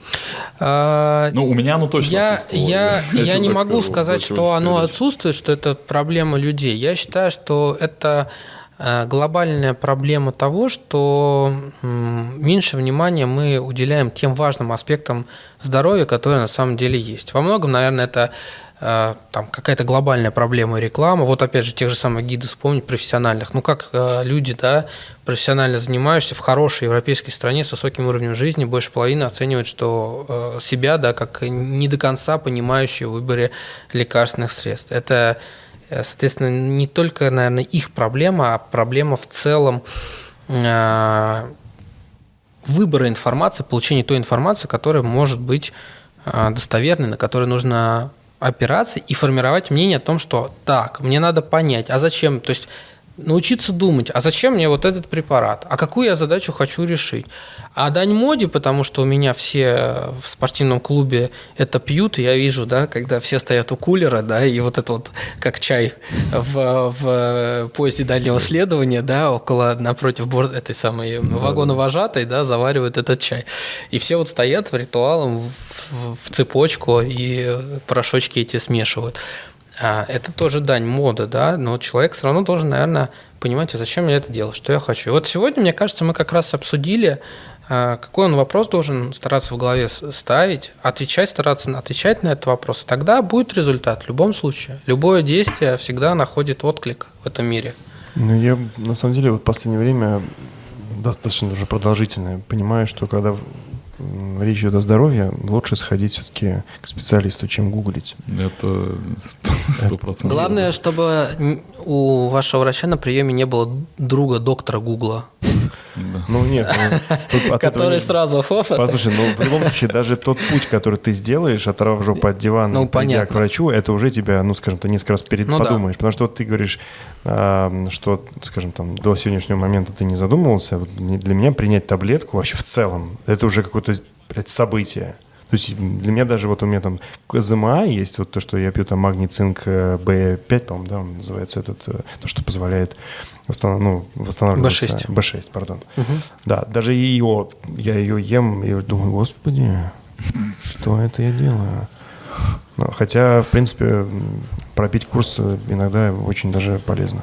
S2: А, ну, у меня оно точно
S3: я, отсутствует. Я, я, я не могу скажу, сказать, что оно отсутствует, что это проблема людей. Я считаю, что это э, глобальная проблема того, что меньше внимания мы уделяем тем важным аспектам здоровья, которые на самом деле есть. Во многом, наверное, это там какая-то глобальная проблема реклама. Вот опять же тех же самых гидов вспомнить профессиональных. Ну как э, люди, да, профессионально занимаешься в хорошей европейской стране с высоким уровнем жизни, больше половины оценивают, что э, себя, да, как не до конца понимающие в выборе лекарственных средств. Это, соответственно, не только, наверное, их проблема, а проблема в целом выбора информации, получения той информации, которая может быть достоверной, на которой нужно операции и формировать мнение о том, что так, мне надо понять, а зачем, то есть научиться думать, а зачем мне вот этот препарат, а какую я задачу хочу решить. А дань моде, потому что у меня все в спортивном клубе это пьют, и я вижу, да, когда все стоят у кулера, да, и вот это вот как чай в, в поезде дальнего следования, да, около, напротив борт, этой самой вагона вожатой, да, заваривают этот чай. И все вот стоят ритуалом в, в цепочку и порошочки эти смешивают. А, это тоже дань моды, да, но человек все равно должен, наверное, понимать, а зачем я это делаю, что я хочу. И вот сегодня, мне кажется, мы как раз обсудили, а, какой он вопрос должен стараться в голове ставить, отвечать, стараться отвечать на этот вопрос. И тогда будет результат в любом случае. Любое действие всегда находит отклик в этом мире.
S1: Ну, я на самом деле вот в последнее время достаточно уже продолжительно понимаю, что когда речь идет о здоровье, лучше сходить все-таки к специалисту, чем гуглить.
S2: Это сто процентов.
S3: Главное, чтобы у вашего врача на приеме не было друга доктора Гугла.
S1: Ну нет, ну,
S3: который сразу
S1: фофа. Послушай, ну в любом случае даже тот путь, который ты сделаешь, оторвав жопу от дивана, ну, пойдя к врачу, это уже тебя, ну скажем, ты несколько раз перед ну, подумаешь, да. потому что вот ты говоришь, э, что, скажем, там до сегодняшнего момента ты не задумывался. Для меня принять таблетку вообще в целом это уже какое-то событие. То есть для меня даже вот у меня там КЗМА есть, вот то, что я пью там магний, цинк, B5, э, по-моему, да, он называется этот, э, то, что позволяет восстанов... ну, восстанавливаться.
S3: B6.
S1: B6, пардон. Угу. Да, даже ее, я ее ем и думаю, господи, что это я делаю? Ну, хотя, в принципе, пропить курс иногда очень даже полезно.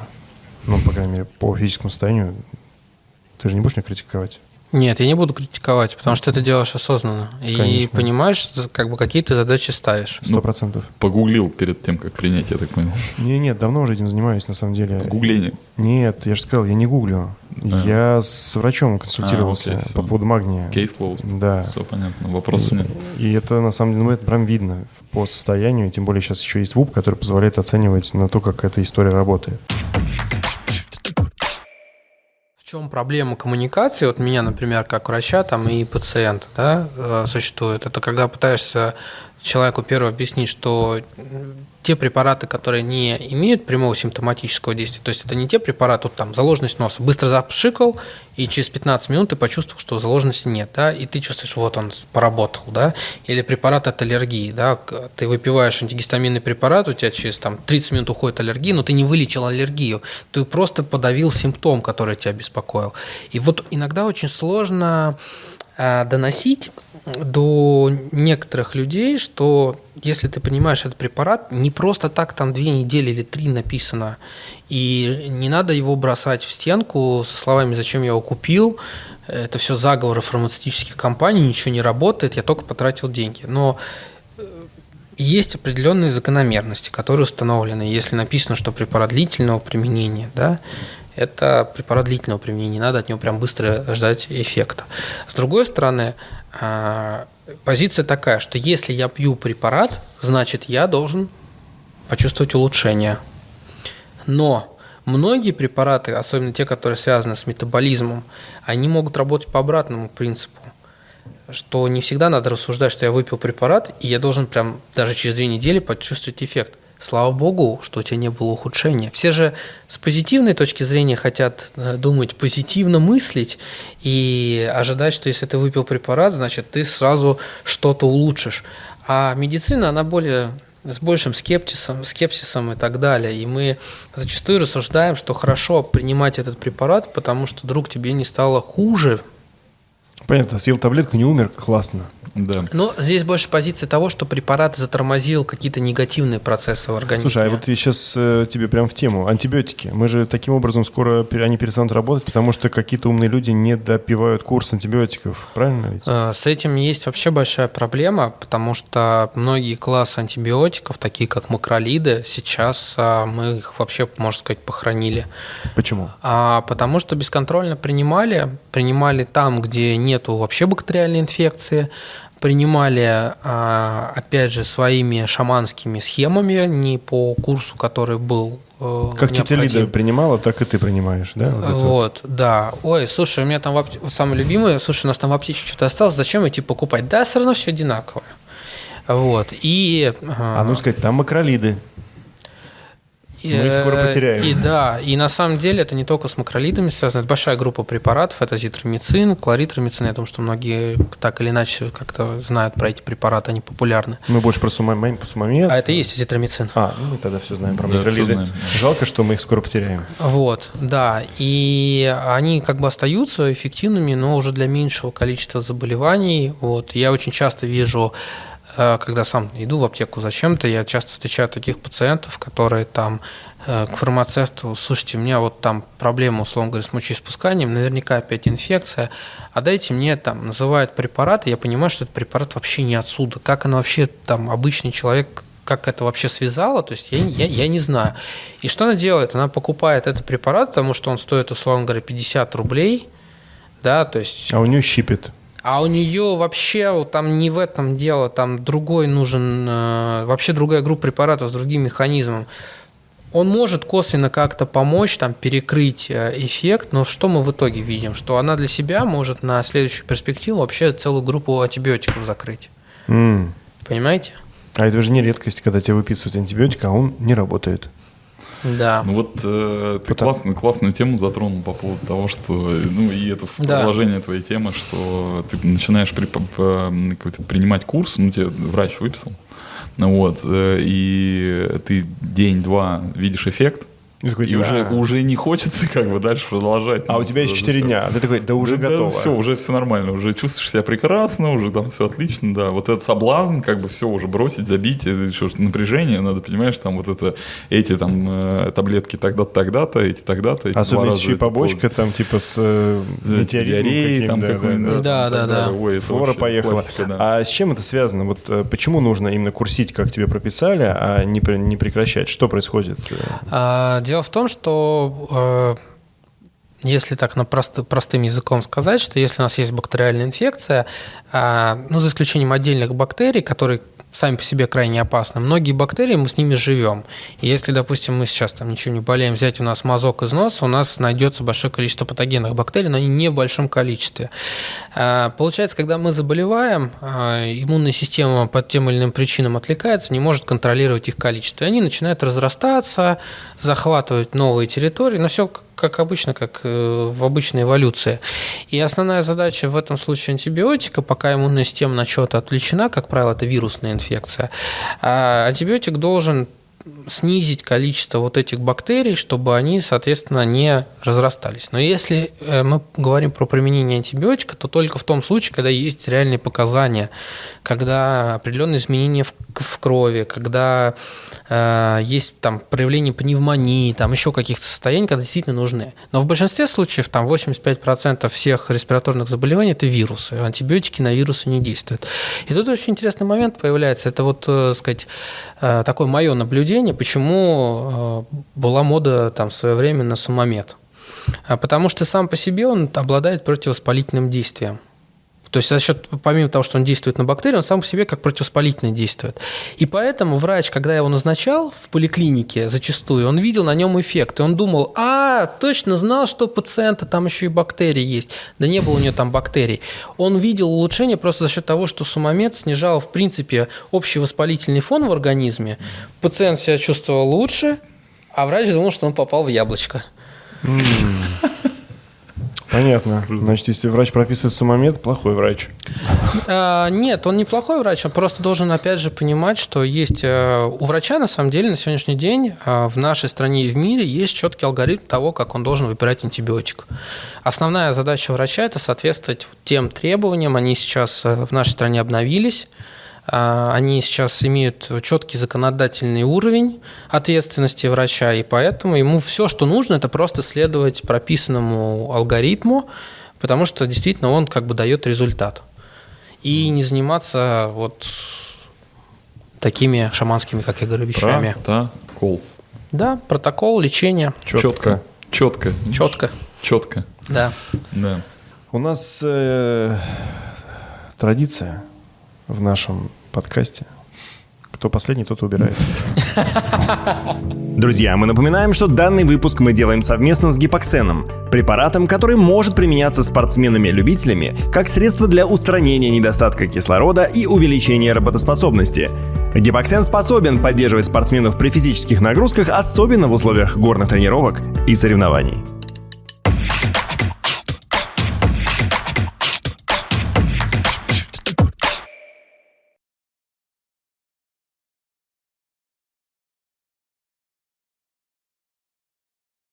S1: Ну, по крайней мере, по физическому состоянию. Ты же не будешь меня критиковать?
S3: Нет, я не буду критиковать, потому что ты это делаешь осознанно. Конечно. И понимаешь, как бы какие ты задачи ставишь.
S1: Сто процентов.
S2: Ну, погуглил перед тем, как принять, я так понял.
S1: Не, нет, давно уже этим занимаюсь, на самом деле.
S2: Гугление?
S1: Нет, я же сказал, я не гуглю. А. Я с врачом консультировался а, окей, по поводу магния.
S2: Кейс closed.
S1: Да.
S2: Все понятно, вопросов нет.
S1: И это, на самом деле, ну, это прям видно по состоянию, тем более сейчас еще есть ВУП, который позволяет оценивать на то, как эта история работает
S3: чем проблема коммуникации, вот меня, например, как врача там и пациента, да, э, существует, это когда пытаешься человеку первое объяснить, что те препараты, которые не имеют прямого симптоматического действия, то есть это не те препараты, вот там заложенность носа, быстро запшикал, и через 15 минут ты почувствовал, что заложенности нет, да, и ты чувствуешь, вот он поработал, да, или препарат от аллергии, да, ты выпиваешь антигистаминный препарат, у тебя через там 30 минут уходит аллергия, но ты не вылечил аллергию, ты просто подавил симптом, который тебя беспокоил. И вот иногда очень сложно а, доносить до некоторых людей, что если ты принимаешь этот препарат, не просто так там две недели или три написано, и не надо его бросать в стенку со словами «зачем я его купил?», это все заговоры фармацевтических компаний, ничего не работает, я только потратил деньги. Но э, есть определенные закономерности, которые установлены. Если написано, что препарат длительного применения, да, это препарат длительного применения, не надо от него прям быстро ждать эффекта. С другой стороны, а, позиция такая, что если я пью препарат, значит я должен почувствовать улучшение. Но многие препараты, особенно те, которые связаны с метаболизмом, они могут работать по обратному принципу что не всегда надо рассуждать, что я выпил препарат, и я должен прям даже через две недели почувствовать эффект. Слава богу, что у тебя не было ухудшения. Все же с позитивной точки зрения хотят э, думать позитивно, мыслить и ожидать, что если ты выпил препарат, значит ты сразу что-то улучшишь. А медицина, она более с большим скептисом, скепсисом и так далее. И мы зачастую рассуждаем, что хорошо принимать этот препарат, потому что вдруг тебе не стало хуже.
S1: Понятно, съел таблетку, не умер, классно.
S3: Да. Но здесь больше позиция того, что препарат затормозил какие-то негативные процессы в организме.
S1: Слушай, а вот я сейчас э, тебе прям в тему. Антибиотики. Мы же таким образом скоро они перестанут работать, потому что какие-то умные люди не допивают курс антибиотиков. Правильно ведь?
S3: Э, с этим есть вообще большая проблема, потому что многие классы антибиотиков, такие как макролиды, сейчас э, мы их вообще, можно сказать, похоронили.
S1: Почему?
S3: А, потому что бесконтрольно принимали, принимали там, где нету вообще бактериальной инфекции, принимали, а, опять же, своими шаманскими схемами, не по курсу, который был
S1: э, как тетя Лида принимала, так и ты принимаешь, да?
S3: Вот, вот да. Ой, слушай, у меня там в апте... самый любимый, слушай, у нас там в аптечке что-то осталось, зачем идти покупать? Да, все равно все одинаковое. Вот. И...
S1: А, а ну сказать, там макролиды. Мы их скоро потеряем.
S3: И да, и на самом деле это не только с макролидами связано, это большая группа препаратов, это зитромицин, кларитромицин, я думаю, что многие так или иначе как-то знают про эти препараты, они популярны.
S1: Мы больше про сумамид. сумамид.
S3: А это и есть зитромицин.
S1: А, ну мы тогда все знаем про да, макролиды. Жалко, что мы их скоро потеряем.
S3: Вот, да, и они как бы остаются эффективными, но уже для меньшего количества заболеваний. Вот, я очень часто вижу Э, когда сам иду в аптеку зачем-то, я часто встречаю таких пациентов, которые там э, к фармацевту, слушайте, у меня вот там проблема, условно говоря, с мочеиспусканием, наверняка опять инфекция, а дайте мне там, называют препарат, и я понимаю, что этот препарат вообще не отсюда. Как оно вообще, там, обычный человек, как это вообще связало, то есть я, я, я не знаю. И что она делает? Она покупает этот препарат, потому что он стоит, условно говоря, 50 рублей, да, то есть...
S1: А у нее щипет.
S3: А у нее вообще там не в этом дело, там другой нужен, э, вообще другая группа препаратов с другим механизмом. Он может косвенно как-то помочь, там, перекрыть э, эффект, но что мы в итоге видим? Что она для себя может на следующую перспективу вообще целую группу антибиотиков закрыть. Mm. Понимаете?
S1: А это же не редкость, когда тебе выписывают антибиотик, а он не работает.
S3: Да.
S2: Ну вот э, ты Потому... классную, классную тему затронул по поводу того, что, ну и это в да. продолжение твоей темы, что ты начинаешь при, по, принимать курс, ну тебе врач выписал, ну вот, э, и ты день-два видишь эффект, и, такой, и уже, уже не хочется как бы дальше продолжать.
S1: А ну, у тебя есть 4 дня, а ты такой, да уже да, готово. Да,
S2: все, уже все нормально, уже чувствуешь себя прекрасно, уже там все отлично, да. Вот этот соблазн, как бы все уже бросить, забить, еще напряжение, надо, понимаешь, там вот это, эти там э, таблетки тогда-то, тогда-то, эти тогда-то. Эти
S1: Особенно еще и побочка там типа с э, метеоритом
S3: там да, какой да, да, да, да,
S1: Ой, Флора поехала. Классика, да. А с чем это связано? Вот э, почему нужно именно курсить, как тебе прописали, а не, не прекращать? Что происходит?
S3: А, Дело в том, что э, если так на прост, простым языком сказать, что если у нас есть бактериальная инфекция, э, ну, за исключением отдельных бактерий, которые сами по себе крайне опасны. Многие бактерии, мы с ними живем. И если, допустим, мы сейчас там ничего не болеем, взять у нас мазок из носа, у нас найдется большое количество патогенных бактерий, но они не в большом количестве. А, получается, когда мы заболеваем, а, иммунная система по тем или иным причинам отвлекается, не может контролировать их количество. И они начинают разрастаться, захватывать новые территории, но все как обычно, как э, в обычной эволюции. И основная задача в этом случае антибиотика, пока иммунная система на что-то отвлечена, как правило, это вирусная инфекция, а антибиотик должен снизить количество вот этих бактерий, чтобы они, соответственно, не разрастались. Но если э, мы говорим про применение антибиотика, то только в том случае, когда есть реальные показания, когда определенные изменения в, в крови, когда э, есть там проявление пневмонии, там еще каких-то состояний, когда действительно нужны. Но в большинстве случаев, там 85% всех респираторных заболеваний – это вирусы. Антибиотики на вирусы не действуют. И тут очень интересный момент появляется. Это вот, э, сказать, э, такое мое наблюдение, почему э, была мода там в свое время на сумомед. А потому что сам по себе он обладает противовоспалительным действием. То есть за счет, помимо того, что он действует на бактерии, он сам по себе как противовоспалительный действует. И поэтому врач, когда его назначал в поликлинике зачастую, он видел на нем эффект. И он думал, а, точно знал, что у пациента там еще и бактерии есть. Да не было у него там бактерий. Он видел улучшение просто за счет того, что сумомед снижал, в принципе, общий воспалительный фон в организме. Пациент себя чувствовал лучше, а врач думал, что он попал в яблочко.
S1: Понятно. Значит, если врач прописывает сумомед, плохой врач.
S3: А, нет, он не плохой врач, он просто должен, опять же, понимать, что есть э, у врача, на самом деле, на сегодняшний день э, в нашей стране и в мире есть четкий алгоритм того, как он должен выбирать антибиотик. Основная задача врача – это соответствовать тем требованиям, они сейчас в нашей стране обновились, они сейчас имеют четкий законодательный уровень ответственности врача, и поэтому ему все, что нужно, это просто следовать прописанному алгоритму, потому что действительно он как бы дает результат. И не заниматься вот такими шаманскими, как я говорю, вещами.
S2: Протокол.
S3: Да, протокол лечения.
S2: Четко. Четко.
S3: Четко.
S2: Четко.
S3: Да.
S2: Да.
S1: У нас э, традиция в нашем подкасте. Кто последний, тот убирает.
S4: Друзья, мы напоминаем, что данный выпуск мы делаем совместно с гипоксеном, препаратом, который может применяться спортсменами-любителями как средство для устранения недостатка кислорода и увеличения работоспособности. Гипоксен способен поддерживать спортсменов при физических нагрузках, особенно в условиях горных тренировок и соревнований.